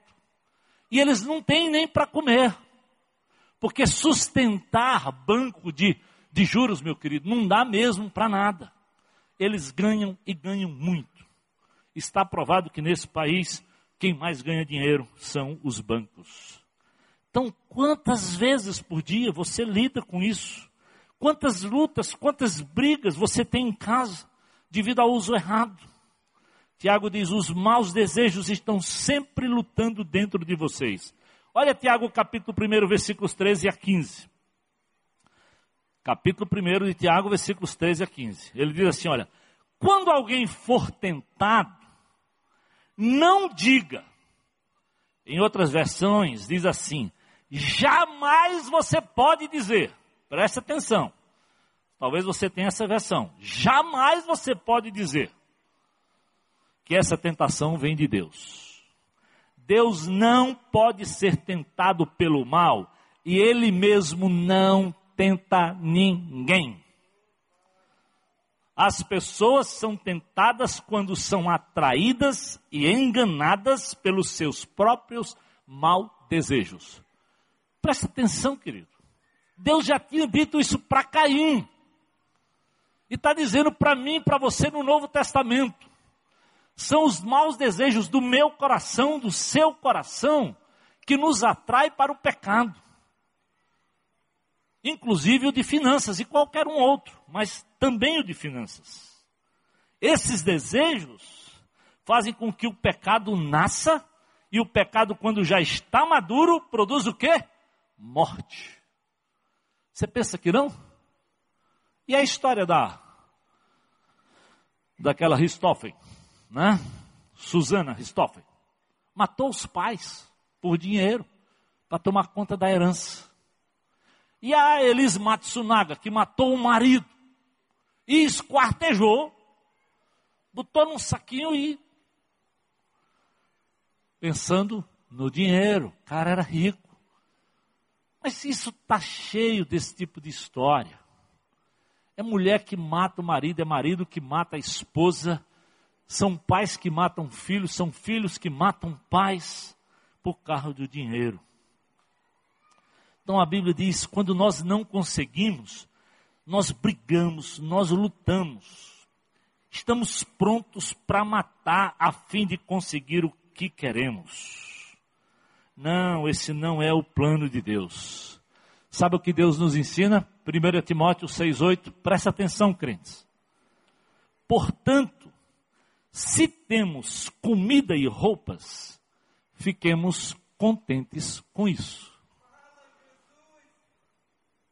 E eles não têm nem para comer. Porque sustentar banco de, de juros, meu querido, não dá mesmo para nada. Eles ganham e ganham muito. Está provado que nesse país quem mais ganha dinheiro são os bancos. Então, quantas vezes por dia você lida com isso? Quantas lutas, quantas brigas você tem em casa devido ao uso errado? Tiago diz: os maus desejos estão sempre lutando dentro de vocês. Olha Tiago, capítulo 1, versículos 13 a 15. Capítulo 1 de Tiago, versículos 13 a 15. Ele diz assim: olha, quando alguém for tentado, não diga. Em outras versões diz assim: jamais você pode dizer. Preste atenção. Talvez você tenha essa versão. Jamais você pode dizer que essa tentação vem de Deus. Deus não pode ser tentado pelo mal e ele mesmo não tenta ninguém. As pessoas são tentadas quando são atraídas e enganadas pelos seus próprios mal desejos. Presta atenção, querido. Deus já tinha dito isso para Caim. E está dizendo para mim e para você no Novo Testamento. São os maus desejos do meu coração, do seu coração, que nos atrai para o pecado inclusive o de finanças e qualquer um outro, mas também o de finanças. Esses desejos fazem com que o pecado nasça e o pecado, quando já está maduro, produz o quê? Morte. Você pensa que não? E a história da daquela Ristoffen, né? Susana Ristoffen, matou os pais por dinheiro para tomar conta da herança. E a Elis Matsunaga, que matou o marido e esquartejou, botou num saquinho e pensando no dinheiro, o cara era rico. Mas isso está cheio desse tipo de história. É mulher que mata o marido, é marido que mata a esposa, são pais que matam filhos, são filhos que matam pais por causa do dinheiro. Então a Bíblia diz: quando nós não conseguimos, nós brigamos, nós lutamos, estamos prontos para matar a fim de conseguir o que queremos. Não, esse não é o plano de Deus. Sabe o que Deus nos ensina? 1 Timóteo 6,8, presta atenção, crentes. Portanto, se temos comida e roupas, fiquemos contentes com isso.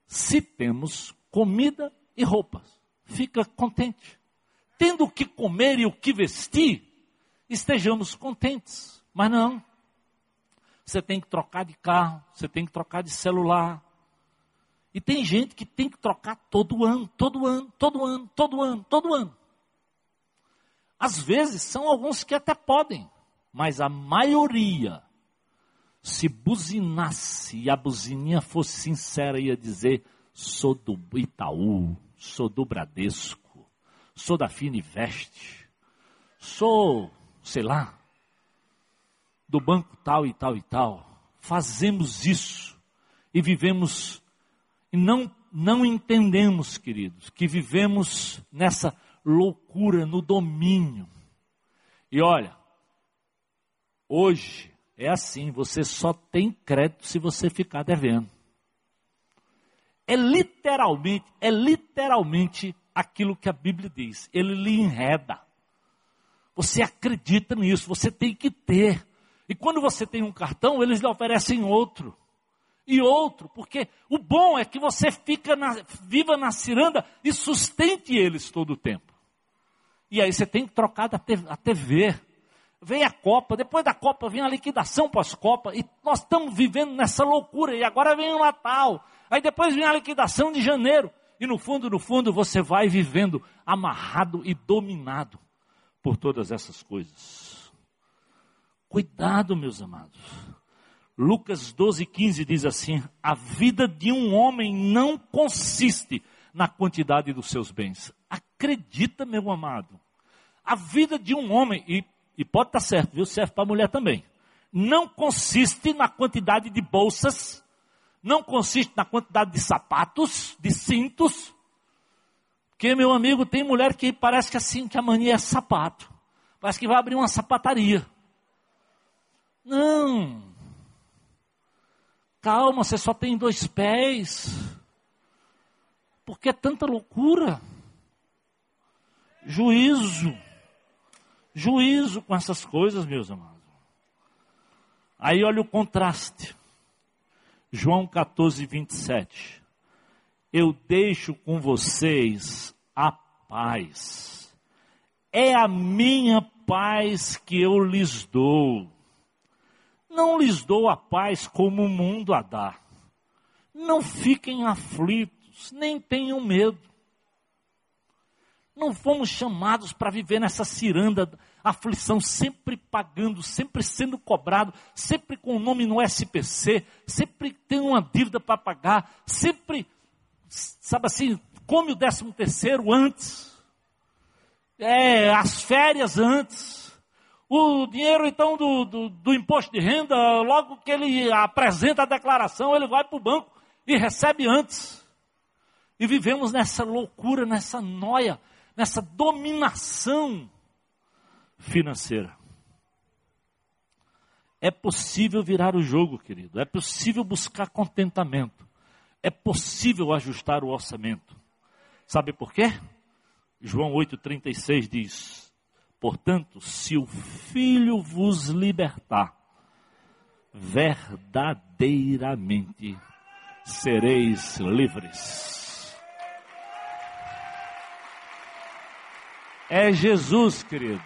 Se temos comida e roupas, fica contente. Tendo o que comer e o que vestir, estejamos contentes. Mas não. Você tem que trocar de carro, você tem que trocar de celular. E tem gente que tem que trocar todo ano, todo ano, todo ano, todo ano, todo ano. Às vezes são alguns que até podem, mas a maioria, se buzinasse e a buzininha fosse sincera, ia dizer: sou do Itaú, sou do Bradesco, sou da Fininvest, sou, sei lá, do banco tal e tal e tal. Fazemos isso e vivemos e não não entendemos, queridos, que vivemos nessa loucura, no domínio. E olha, hoje é assim, você só tem crédito se você ficar devendo. É literalmente, é literalmente aquilo que a Bíblia diz. Ele lhe enreda. Você acredita nisso, você tem que ter. E quando você tem um cartão, eles lhe oferecem outro. E outro, porque o bom é que você fica na, viva na ciranda e sustente eles todo o tempo. E aí você tem que trocar a TV. Vem a Copa, depois da Copa vem a liquidação pós-Copa, e nós estamos vivendo nessa loucura, e agora vem o Natal, aí depois vem a liquidação de janeiro, e no fundo, no fundo, você vai vivendo amarrado e dominado por todas essas coisas. Cuidado, meus amados. Lucas 12, 15 diz assim: A vida de um homem não consiste na quantidade dos seus bens. Acredita, meu amado. A vida de um homem, e, e pode estar certo, viu? Serve para a mulher também. Não consiste na quantidade de bolsas, não consiste na quantidade de sapatos, de cintos. Porque, meu amigo, tem mulher que parece que assim, que a mania é sapato. Parece que vai abrir uma sapataria. Não. Calma, você só tem dois pés. Por que tanta loucura? Juízo. Juízo com essas coisas, meus amados. Aí olha o contraste. João 14, 27. Eu deixo com vocês a paz. É a minha paz que eu lhes dou. Não lhes dou a paz como o mundo a dá. Não fiquem aflitos nem tenham medo. Não fomos chamados para viver nessa ciranda, aflição, sempre pagando, sempre sendo cobrado, sempre com o nome no SPC, sempre tendo uma dívida para pagar, sempre, sabe assim, come o décimo terceiro antes, é, as férias antes, o dinheiro então do, do, do imposto de renda, logo que ele apresenta a declaração, ele vai para o banco e recebe antes. E vivemos nessa loucura, nessa noia, nessa dominação financeira. É possível virar o jogo, querido. É possível buscar contentamento. É possível ajustar o orçamento. Sabe por quê? João 8,36 diz: Portanto, se o Filho vos libertar, verdadeiramente sereis livres. É Jesus, querido.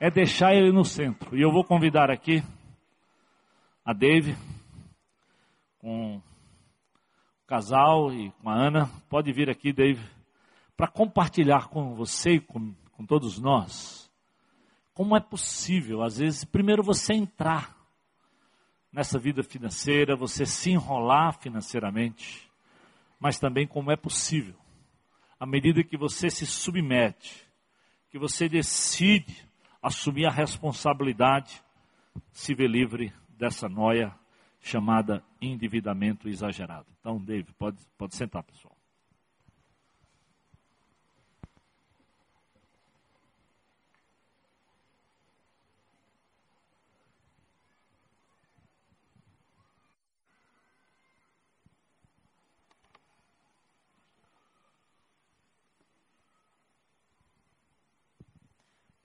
É deixar ele no centro. E eu vou convidar aqui a Dave com o casal e com a Ana. Pode vir aqui, Dave, para compartilhar com você e com, com todos nós como é possível, às vezes, primeiro você entrar nessa vida financeira, você se enrolar financeiramente, mas também como é possível à medida que você se submete, que você decide assumir a responsabilidade, se vê livre dessa noia chamada endividamento exagerado. Então, David, pode, pode sentar, pessoal.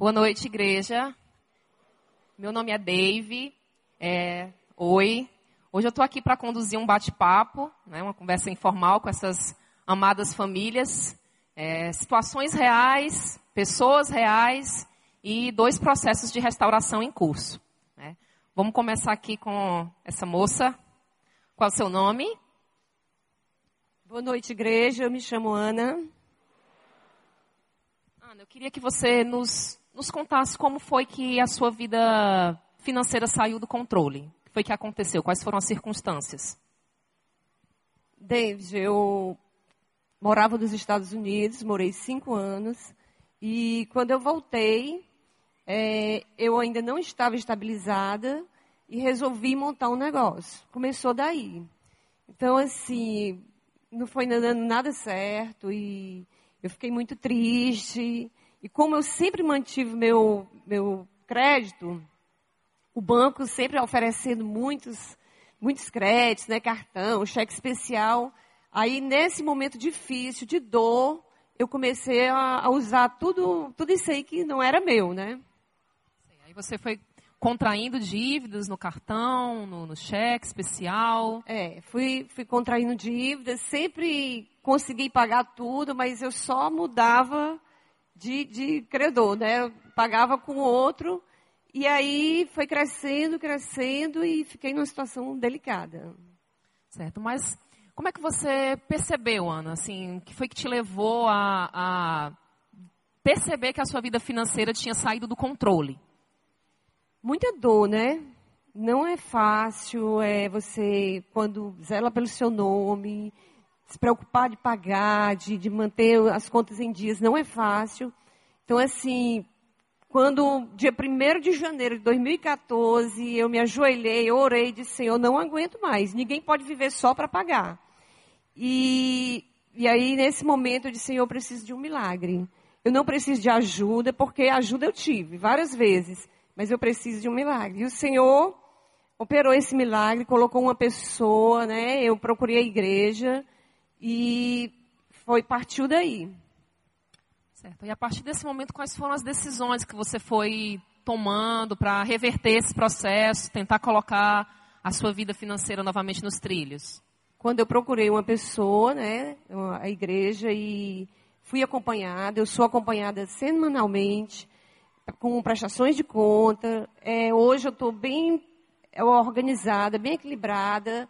Boa noite, igreja. Meu nome é Dave. É, oi. Hoje eu estou aqui para conduzir um bate-papo, né, uma conversa informal com essas amadas famílias, é, situações reais, pessoas reais e dois processos de restauração em curso. Né. Vamos começar aqui com essa moça. Qual é o seu nome? Boa noite, igreja. Eu me chamo Ana. Ana, eu queria que você nos, nos contasse como foi que a sua vida financeira saiu do controle. O que foi que aconteceu? Quais foram as circunstâncias? David, eu morava nos Estados Unidos, morei cinco anos. E quando eu voltei, é, eu ainda não estava estabilizada e resolvi montar um negócio. Começou daí. Então, assim, não foi nada certo e eu fiquei muito triste. E como eu sempre mantive meu, meu crédito, o banco sempre oferecendo muitos, muitos créditos, né, cartão, cheque especial. Aí, nesse momento difícil, de dor, eu comecei a, a usar tudo, tudo isso aí que não era meu, né? Aí você foi contraindo dívidas no cartão, no, no, cheque especial? É, fui, fui contraindo dívidas, sempre consegui pagar tudo, mas eu só mudava de, de credor, né? Eu pagava com outro e aí foi crescendo, crescendo e fiquei numa situação delicada. Certo, mas como é que você percebeu, Ana? Assim, o que foi que te levou a, a perceber que a sua vida financeira tinha saído do controle? muita dor, né? Não é fácil, é você, quando zela pelo seu nome, se preocupar de pagar, de, de manter as contas em dias, não é fácil. Então, assim, quando, dia 1 de janeiro de 2014, eu me ajoelhei, orei e disse, Senhor, não aguento mais, ninguém pode viver só para pagar. E, e aí, nesse momento, eu disse, Senhor, eu preciso de um milagre. Eu não preciso de ajuda, porque ajuda eu tive várias vezes mas eu preciso de um milagre. E o Senhor operou esse milagre, colocou uma pessoa, né? Eu procurei a igreja e foi partiu daí. Certo. E a partir desse momento, quais foram as decisões que você foi tomando para reverter esse processo, tentar colocar a sua vida financeira novamente nos trilhos? Quando eu procurei uma pessoa, né, a igreja e fui acompanhada, eu sou acompanhada semanalmente com prestações de conta. É, hoje eu estou bem é, organizada, bem equilibrada.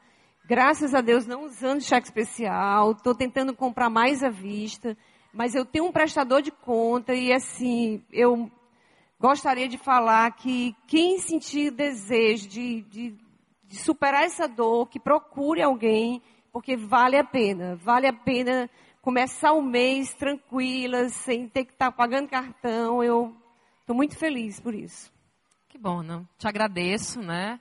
Graças a Deus, não usando cheque especial. Estou tentando comprar mais à vista. Mas eu tenho um prestador de conta e, assim, eu gostaria de falar que quem sentir desejo de, de, de superar essa dor, que procure alguém, porque vale a pena. Vale a pena começar o mês tranquila, sem ter que estar tá pagando cartão. Eu Estou muito feliz por isso. Que bom, né? Te agradeço, né?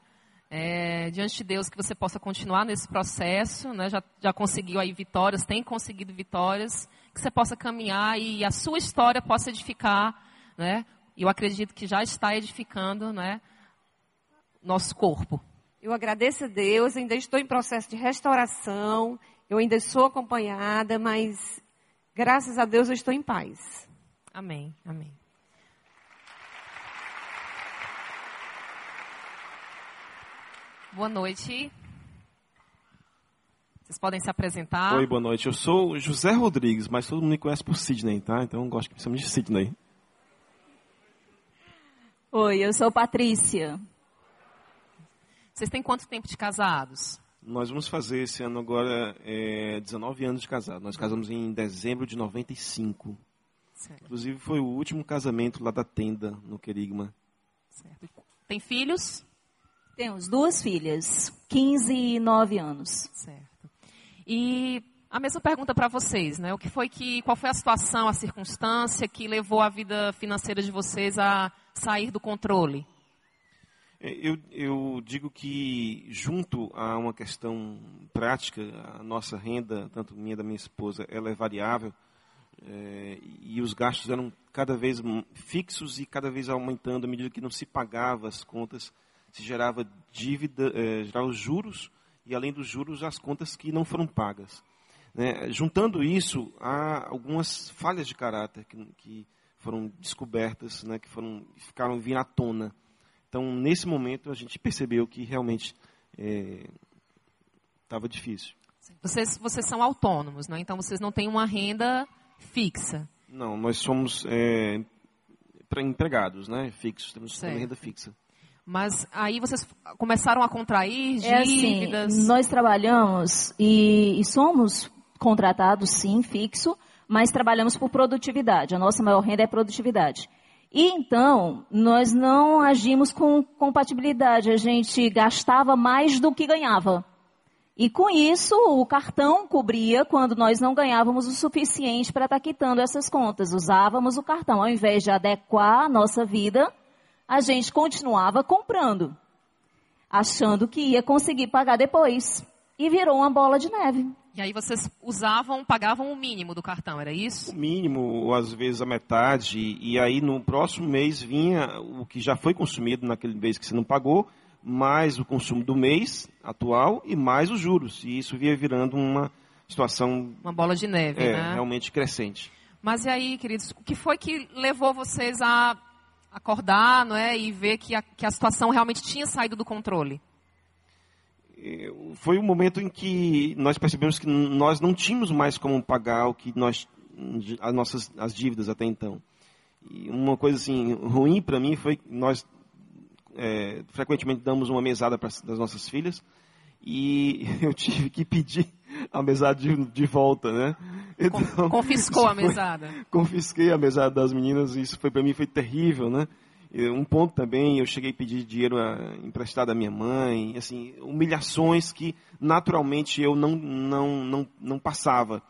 É, diante de Deus que você possa continuar nesse processo, né? Já, já conseguiu aí vitórias, tem conseguido vitórias, que você possa caminhar e a sua história possa edificar, né? Eu acredito que já está edificando, né? Nosso corpo. Eu agradeço a Deus, ainda estou em processo de restauração, eu ainda sou acompanhada, mas graças a Deus eu estou em paz. Amém, amém. Boa noite. Vocês podem se apresentar. Oi, boa noite. Eu sou José Rodrigues, mas todo mundo me conhece por Sidney, tá? Então eu gosto que me chamem de Sidney. Oi, eu sou Patrícia. Vocês têm quanto tempo de casados? Nós vamos fazer esse ano agora é, 19 anos de casado. Nós casamos em dezembro de 95. Certo. Inclusive foi o último casamento lá da tenda, no Querigma. Certo. Tem filhos? Temos duas filhas, 15 e 9 anos. Certo. E a mesma pergunta para vocês, né? O que foi que, qual foi a situação, a circunstância que levou a vida financeira de vocês a sair do controle? É, eu, eu digo que, junto a uma questão prática, a nossa renda, tanto minha e da minha esposa, ela é variável, é, e os gastos eram cada vez fixos e cada vez aumentando à medida que não se pagava as contas se gerava dívida, eh, gerava juros e além dos juros as contas que não foram pagas. Né? Juntando isso, há algumas falhas de caráter que, que foram descobertas, né? que foram ficaram vir à tona. Então, nesse momento, a gente percebeu que realmente estava difícil. Vocês, vocês são autônomos, né? então vocês não têm uma renda fixa. Não, nós somos é, empregados, né? Fixos, temos Certo. renda fixa. Mas aí vocês começaram a contrair É assim, dívidas. nós trabalhamos e, e somos contratados, sim, fixo, mas trabalhamos por produtividade. A nossa maior renda é produtividade. E então, nós não agimos com compatibilidade. A gente gastava mais do que ganhava. E com isso, o cartão cobria quando nós não ganhávamos o suficiente para estar quitando essas contas. Usávamos o cartão. Ao invés de adequar a nossa vida, a gente continuava comprando achando que ia conseguir pagar depois. E virou uma bola de neve. E aí vocês usavam, pagavam o mínimo do cartão, era isso? O mínimo, ou às vezes a metade, e aí no próximo mês vinha o que já foi consumido naquele mês que você não pagou, mais o consumo do mês atual e mais os juros. E isso via virando uma situação Uma bola de neve, é, né? realmente crescente. Mas e aí, queridos, o que foi que levou vocês a acordar, não é, e ver que a, que a situação realmente tinha saído do controle? foi o momento em que nós percebemos que nós não tínhamos mais como pagar o que nós as nossas as dívidas até então. E uma coisa assim ruim para mim foi que nós é, frequentemente damos uma mesada para das nossas filhas e [laughs] eu tive que pedir a mesada de, de volta, né? Con- [laughs] confiscou a foi- mesada. confisquei a mesada das meninas e isso foi para mim foi terrível, né? E Um ponto também, eu cheguei a pedir dinheiro ah, emprestado à minha mãe, assim, humilhações que naturalmente eu não não não, não passava.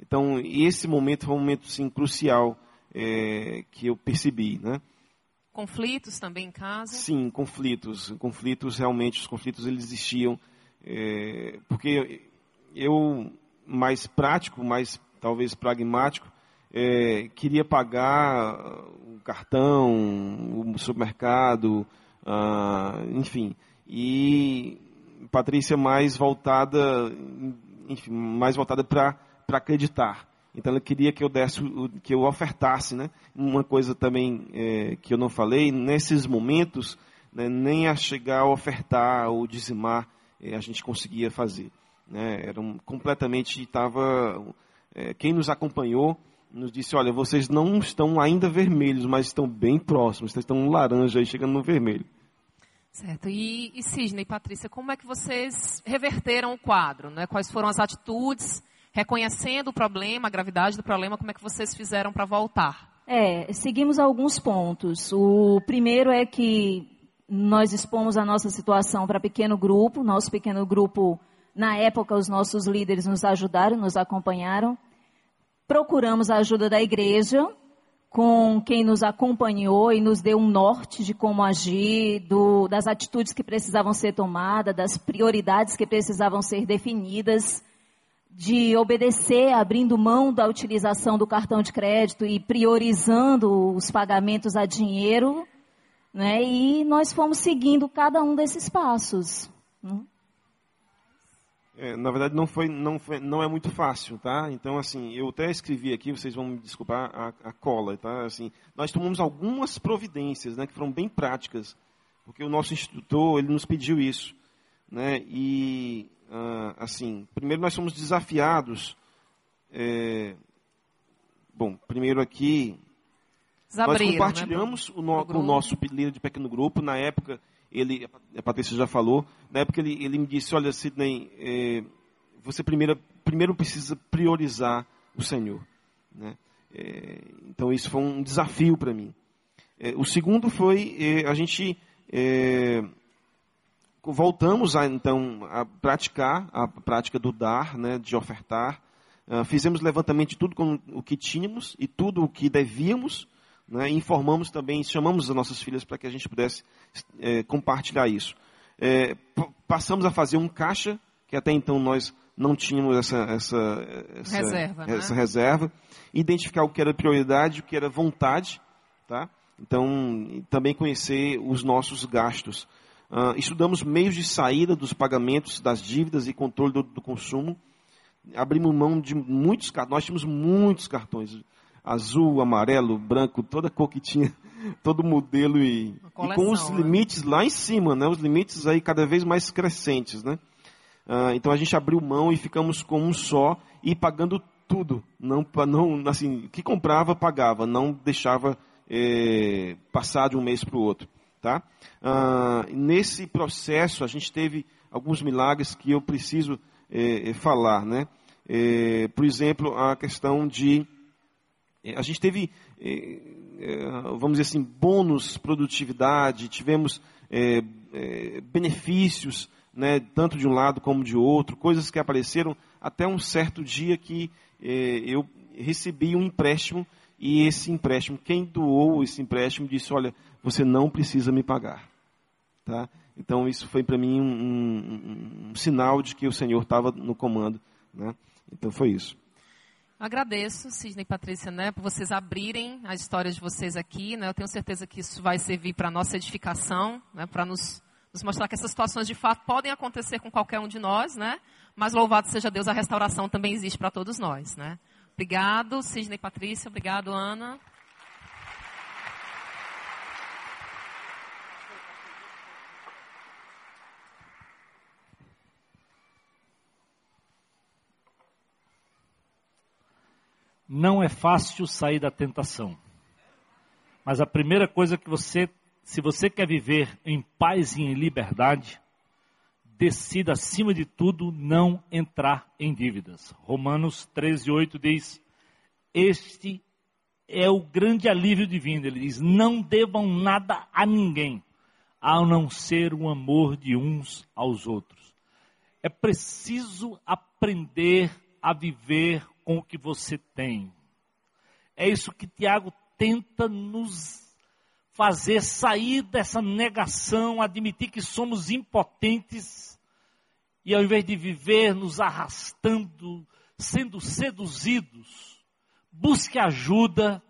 Então, esse momento foi um momento sim crucial é, que eu percebi, né? Conflitos também em casa. Sim, conflitos. Conflitos, realmente, os conflitos eles existiam. é, porque eu, mais prático, mais talvez pragmático, é, queria pagar o cartão, o supermercado, ah, enfim. E Patrícia mais voltada, enfim, mais voltada para acreditar. Então ela queria que eu desse, que eu ofertasse, né? Uma coisa também é, que eu não falei, nesses momentos, né, nem a chegar a ofertar ou dizimar é, a gente conseguia fazer, né? Era um, completamente estava é, quem nos acompanhou nos disse, olha, vocês não estão ainda vermelhos, mas estão bem próximos, vocês estão no laranja e chegando no vermelho. Certo. E, e Sidney e Patrícia, como é que vocês reverteram o quadro? Né? Quais foram as atitudes, reconhecendo o problema, a gravidade do problema, como é que vocês fizeram para voltar? É, seguimos alguns pontos. O primeiro é que nós expomos a nossa situação para pequeno grupo. Nosso pequeno grupo, na época, os nossos líderes nos ajudaram, nos acompanharam. Procuramos a ajuda da igreja, com quem nos acompanhou e nos deu um norte de como agir, do- das atitudes que precisavam ser tomadas, das prioridades que precisavam ser definidas de obedecer, abrindo mão da utilização do cartão de crédito e priorizando os pagamentos a dinheiro, né? E nós fomos seguindo cada um desses passos. né? É, na verdade não foi, não foi, não é muito fácil, tá? Então assim, eu até escrevi aqui, vocês vão me desculpar a, a cola, tá? Assim, nós tomamos algumas providências, né, que foram bem práticas, porque o nosso instrutor ele nos pediu isso, né? E ah, assim, primeiro nós fomos desafiados, é, bom, primeiro aqui nós abriram, compartilhamos né, o no- o grupo. nosso líder de pequeno grupo. Na época, ele, a Patrícia já falou, na época ele, ele me disse, olha, Sidney, eh, você primeiro, primeiro precisa priorizar o Senhor. Né? Eh, então isso foi um desafio para mim. Eh, o segundo foi eh, a gente eh, voltamos a, então a praticar a prática do dar, né, de ofertar. Ah, fizemos levantamento de tudo com o que tínhamos e tudo o que devíamos. Né, informamos também, chamamos as nossas filhas para que a gente pudesse eh, compartilhar isso. P- passamos a fazer um caixa, que até então nós não tínhamos essa, essa, essa Reserva, né? essa reserva. Identificar o que era prioridade, o que era vontade. Tá? Então, também conhecer os nossos gastos. Ah, estudamos meios de saída dos pagamentos, das dívidas e controle do, do consumo. Abrimos mão de muitos cartões. Nós tínhamos muitos cartões. Azul, amarelo, branco, toda cor que tinha, [laughs] todo modelo e, Uma e com os coleção, né? limites lá em cima, né? Os limites aí cada vez mais crescentes, né? Ah, então a gente abriu mão e ficamos com um só e pagando tudo. Não, não assim, que comprava, pagava, não deixava é, passar de um mês para o outro. Tá? Ah, nesse processo a gente teve alguns milagres que eu preciso é, falar. Né? É, por exemplo, a questão de. A gente teve, vamos dizer assim, bônus produtividade, tivemos benefícios né, tanto de um lado como de outro, coisas que apareceram até um certo dia que eu recebi um empréstimo e esse empréstimo, quem doou esse empréstimo disse, olha, você não precisa me pagar. Tá? Então isso foi para mim um, um, um, sinal de que o Senhor estava no comando. Né? Então foi isso. Agradeço, Sidney e Patrícia, né, por vocês abrirem a história de vocês aqui. Né? Eu tenho certeza que isso vai servir para a nossa edificação, né, para nos nos mostrar que essas situações de fato podem acontecer com qualquer um de nós, né? Mas louvado seja Deus, a restauração também existe para todos nós, né? Obrigado, Sidney e Patrícia. Obrigado, Ana. Não é fácil sair da tentação. Mas a primeira coisa que você se você quer viver em paz e em liberdade, decida acima de tudo não entrar em dívidas. Romanos 13, 8 diz: Este é o grande alívio divino. Ele diz: Não devam nada a ninguém, a não ser o amor de uns aos outros. É preciso aprender a viver com o que você tem. É isso que Tiago tenta nos fazer sair dessa negação, admitir que somos impotentes e ao invés de viver nos arrastando, sendo seduzidos, busque ajuda,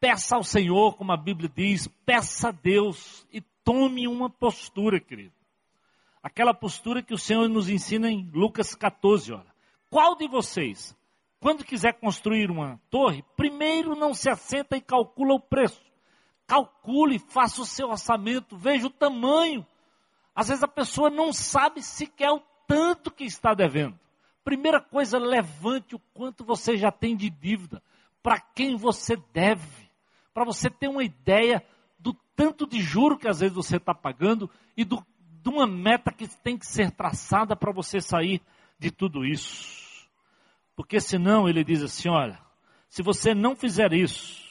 peça ao Senhor, como a Bíblia diz, peça a Deus e tome uma postura, querido. Aquela postura que o Senhor nos ensina em Lucas 14, olha. Qual de vocês, quando quiser construir uma torre, primeiro não se assenta e calcula o preço calcule, faça o seu orçamento, veja o tamanho. Às vezes a pessoa não sabe sequer o tanto que está devendo. Primeira coisa, levante o quanto você já tem de dívida, para quem você deve, para você ter uma ideia do tanto de juro que às vezes você está pagando e do, de uma meta que tem que ser traçada para você sair de tudo isso. Porque senão ele diz assim: olha, se você não fizer isso,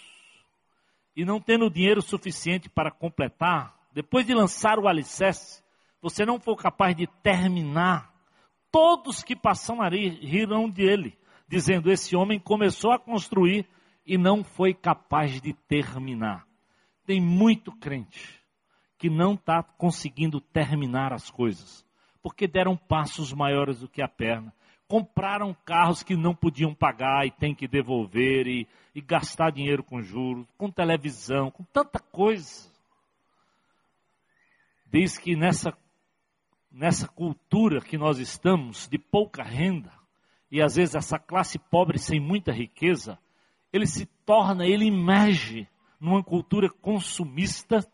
e não tendo dinheiro suficiente para completar, depois de lançar o alicerce, você não for capaz de terminar, todos que passam ali rirão dele, dizendo: Esse homem começou a construir e não foi capaz de terminar. Tem muito crente que não está conseguindo terminar as coisas, porque deram passos maiores do que a perna, compraram carros que não podiam pagar e tem que devolver e, e gastar dinheiro com juros, com televisão, com tanta coisa. Diz que nessa, nessa cultura que nós estamos, de pouca renda, e às vezes essa classe pobre sem muita riqueza, ele se torna, ele emerge numa cultura consumista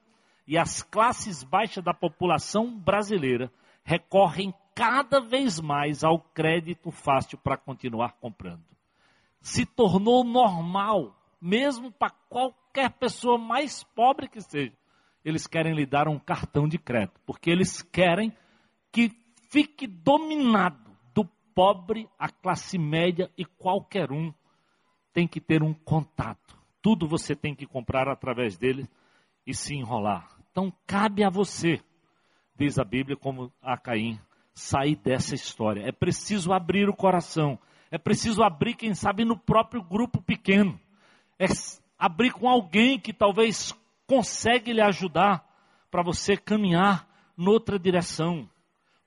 e as classes baixas da população brasileira recorrem cada vez mais ao crédito fácil para continuar comprando. Se tornou normal, mesmo para qualquer pessoa mais pobre que seja. Eles querem lhe dar um cartão de crédito, porque eles querem que fique dominado do pobre à classe média e qualquer um tem que ter um contato. Tudo você tem que comprar através dele e se enrolar. Então cabe a você, diz a Bíblia, como a Caim sair dessa história. É preciso abrir o coração. É preciso abrir, quem sabe, no próprio grupo pequeno. É abrir com alguém que talvez consegue lhe ajudar para você caminhar noutra direção.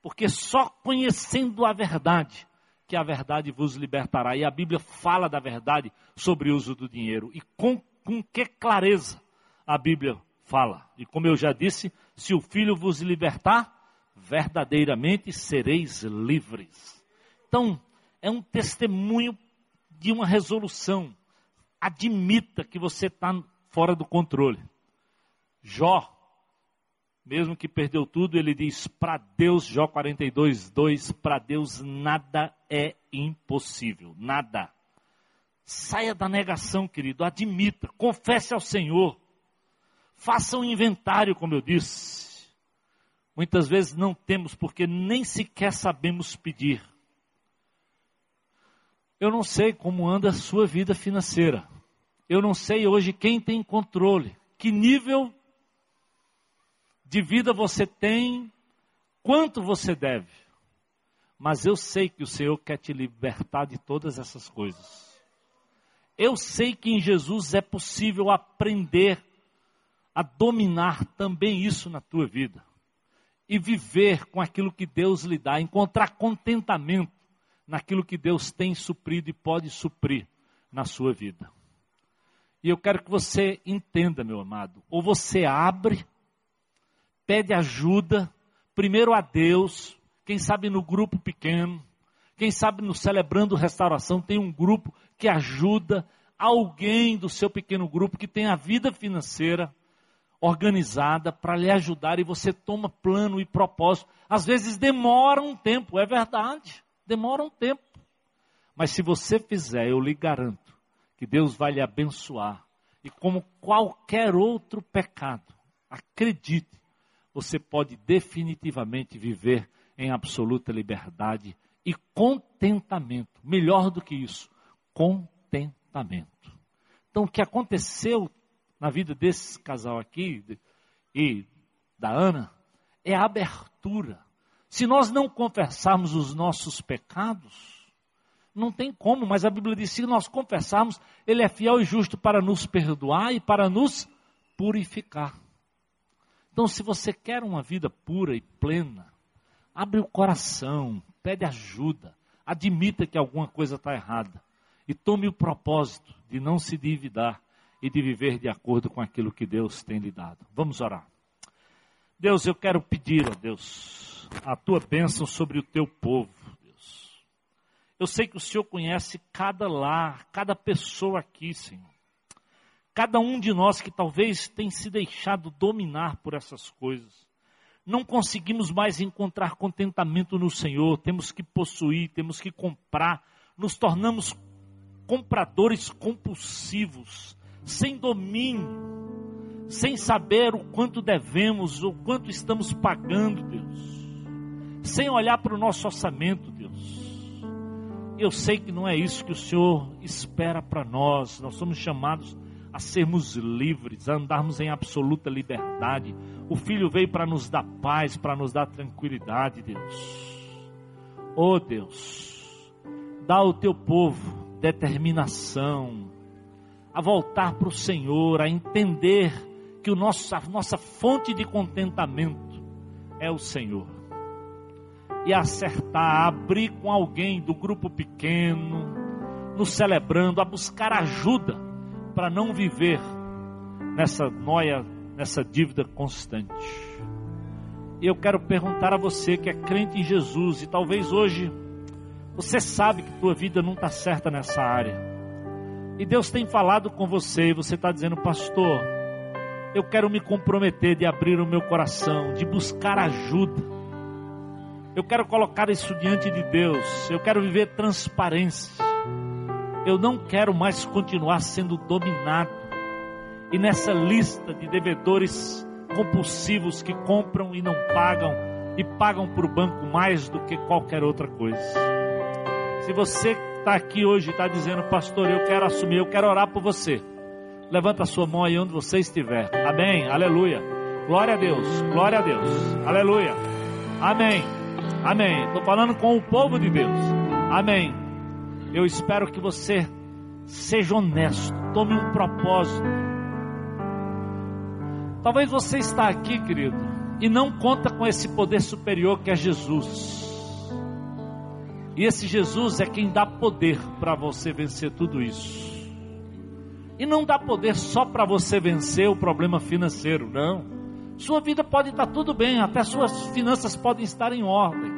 Porque só conhecendo a verdade que a verdade vos libertará. E a Bíblia fala da verdade sobre o uso do dinheiro. E com, com que clareza a Bíblia fala. E como eu já disse, se o Filho vos libertar, verdadeiramente sereis livres. Então, é um testemunho de uma resolução. Admita que você está fora do controle. Jó, mesmo que perdeu tudo, ele diz: para Deus, Jó 42, 2, para Deus nada é impossível, nada. Saia da negação, querido, admita, confesse ao Senhor, faça um inventário, como eu disse. Muitas vezes não temos porque nem sequer sabemos pedir. Eu não sei como anda a sua vida financeira. Eu não sei hoje quem tem controle, que nível de vida você tem, quanto você deve. Mas eu sei que o Senhor quer te libertar de todas essas coisas. Eu sei que em Jesus é possível aprender a dominar também isso na tua vida. E viver com aquilo que Deus lhe dá, encontrar contentamento naquilo que Deus tem suprido e pode suprir na sua vida. E eu quero que você entenda, meu amado, ou você abre pede ajuda, primeiro a Deus, quem sabe no grupo pequeno, quem sabe no Celebrando Restauração tem um grupo que ajuda alguém do seu pequeno grupo que tem a vida financeira organizada para lhe ajudar e você toma plano e propósito. Às vezes demora um tempo, é verdade, demora um tempo. Mas se você fizer, eu lhe garanto que Deus vai lhe abençoar. E como qualquer outro pecado, acredite, você pode definitivamente viver em absoluta liberdade e contentamento. Melhor do que isso, contentamento. Então, o que aconteceu na vida desse casal aqui e da Ana é a abertura. Se nós não confessarmos os nossos pecados, não tem como, mas a Bíblia diz: se nós confessarmos, Ele é fiel e justo para nos perdoar e para nos purificar. Então, se você quer uma vida pura e plena, abre o coração, pede ajuda, admita que alguma coisa está errada e tome o propósito de não se endividar e de viver de acordo com aquilo que Deus tem lhe dado. Vamos orar. Deus, eu quero pedir a Deus a tua bênção sobre o teu povo, Deus. Eu sei que o Senhor conhece cada lar, cada pessoa aqui, Senhor. Cada um de nós que talvez tem se deixado dominar por essas coisas. Não conseguimos mais encontrar contentamento no Senhor, temos que possuir, temos que comprar, nos tornamos compradores compulsivos, sem domínio, sem saber o quanto devemos, o quanto estamos pagando, Deus, sem olhar para o nosso orçamento, Deus. Eu sei que não é isso que o Senhor espera para nós, nós somos chamados a sermos livres, a andarmos em absoluta liberdade. O Filho veio para nos dar paz, para nos dar tranquilidade, Deus. Oh Deus, dá ao teu povo determinação a voltar para o Senhor, a entender que o nosso, a nossa fonte de contentamento é o Senhor. E acertar, abrir com alguém do grupo pequeno, nos celebrando, a buscar ajuda para não viver nessa noia, nessa dívida constante. E eu quero perguntar a você que é crente em Jesus e talvez hoje você sabe que tua vida não está certa nessa área. E Deus tem falado com você e você está dizendo, pastor, eu quero me comprometer de abrir o meu coração, de buscar ajuda. Eu quero colocar isso diante de Deus. Eu quero viver transparência eu não quero mais continuar sendo dominado. E nessa lista de devedores compulsivos que compram e não pagam, e pagam para o banco mais do que qualquer outra coisa. Se você está aqui hoje e está dizendo, pastor, eu quero assumir, eu quero orar por você. Levanta a sua mão aí onde você estiver. Amém. Aleluia. Glória a Deus. Glória a Deus. Aleluia. Amém. Amém. Estou falando com o povo de Deus. Amém. Eu espero que você seja honesto, tome um propósito. Talvez você está aqui, querido, e não conta com esse poder superior que é Jesus. E esse Jesus é quem dá poder para você vencer tudo isso. E não dá poder só para você vencer o problema financeiro, não. Sua vida pode estar tudo bem, até suas finanças podem estar em ordem.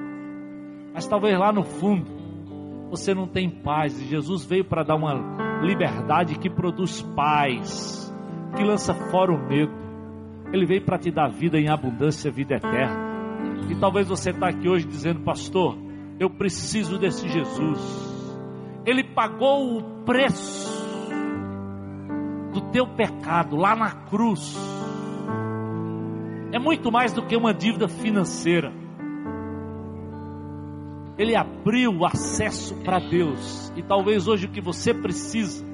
Mas talvez lá no fundo você não tem paz. E Jesus veio para dar uma liberdade que produz paz, que lança fora o medo. Ele veio para te dar vida em abundância, vida eterna. E talvez você está aqui hoje dizendo, pastor, eu preciso desse Jesus. Ele pagou o preço do teu pecado lá na cruz. É muito mais do que uma dívida financeira. Ele abriu o acesso para Deus. E talvez hoje o que você precisa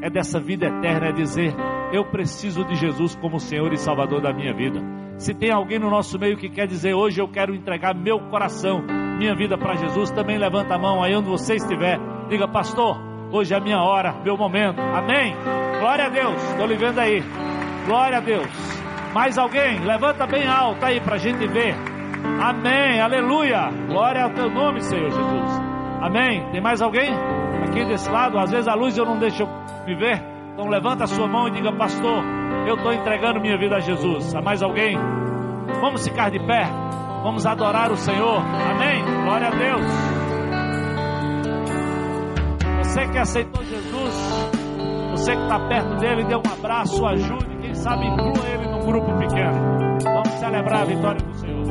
é dessa vida eterna, é dizer: Eu preciso de Jesus como Senhor e Salvador da minha vida. Se tem alguém no nosso meio que quer dizer hoje eu quero entregar meu coração, minha vida para Jesus, também levanta a mão aí onde você estiver. Diga, pastor, hoje é a minha hora, meu momento. Amém. Glória a Deus. Estou lhe vendo aí. Glória a Deus. Mais alguém? Levanta bem alto aí para a gente ver. Amém. Aleluia. Glória ao teu nome, Senhor Jesus. Amém. Tem mais alguém? Aqui desse lado, às vezes a luz eu não deixo me ver. Então levanta a sua mão e diga, pastor, eu estou entregando minha vida a Jesus. Há mais alguém? Vamos ficar de pé. Vamos adorar o Senhor. Amém. Glória a Deus. Você que aceitou Jesus, você que está perto dele, dê um abraço, ajude, quem sabe inclua ele num grupo pequeno. Vamos celebrar a vitória do Senhor.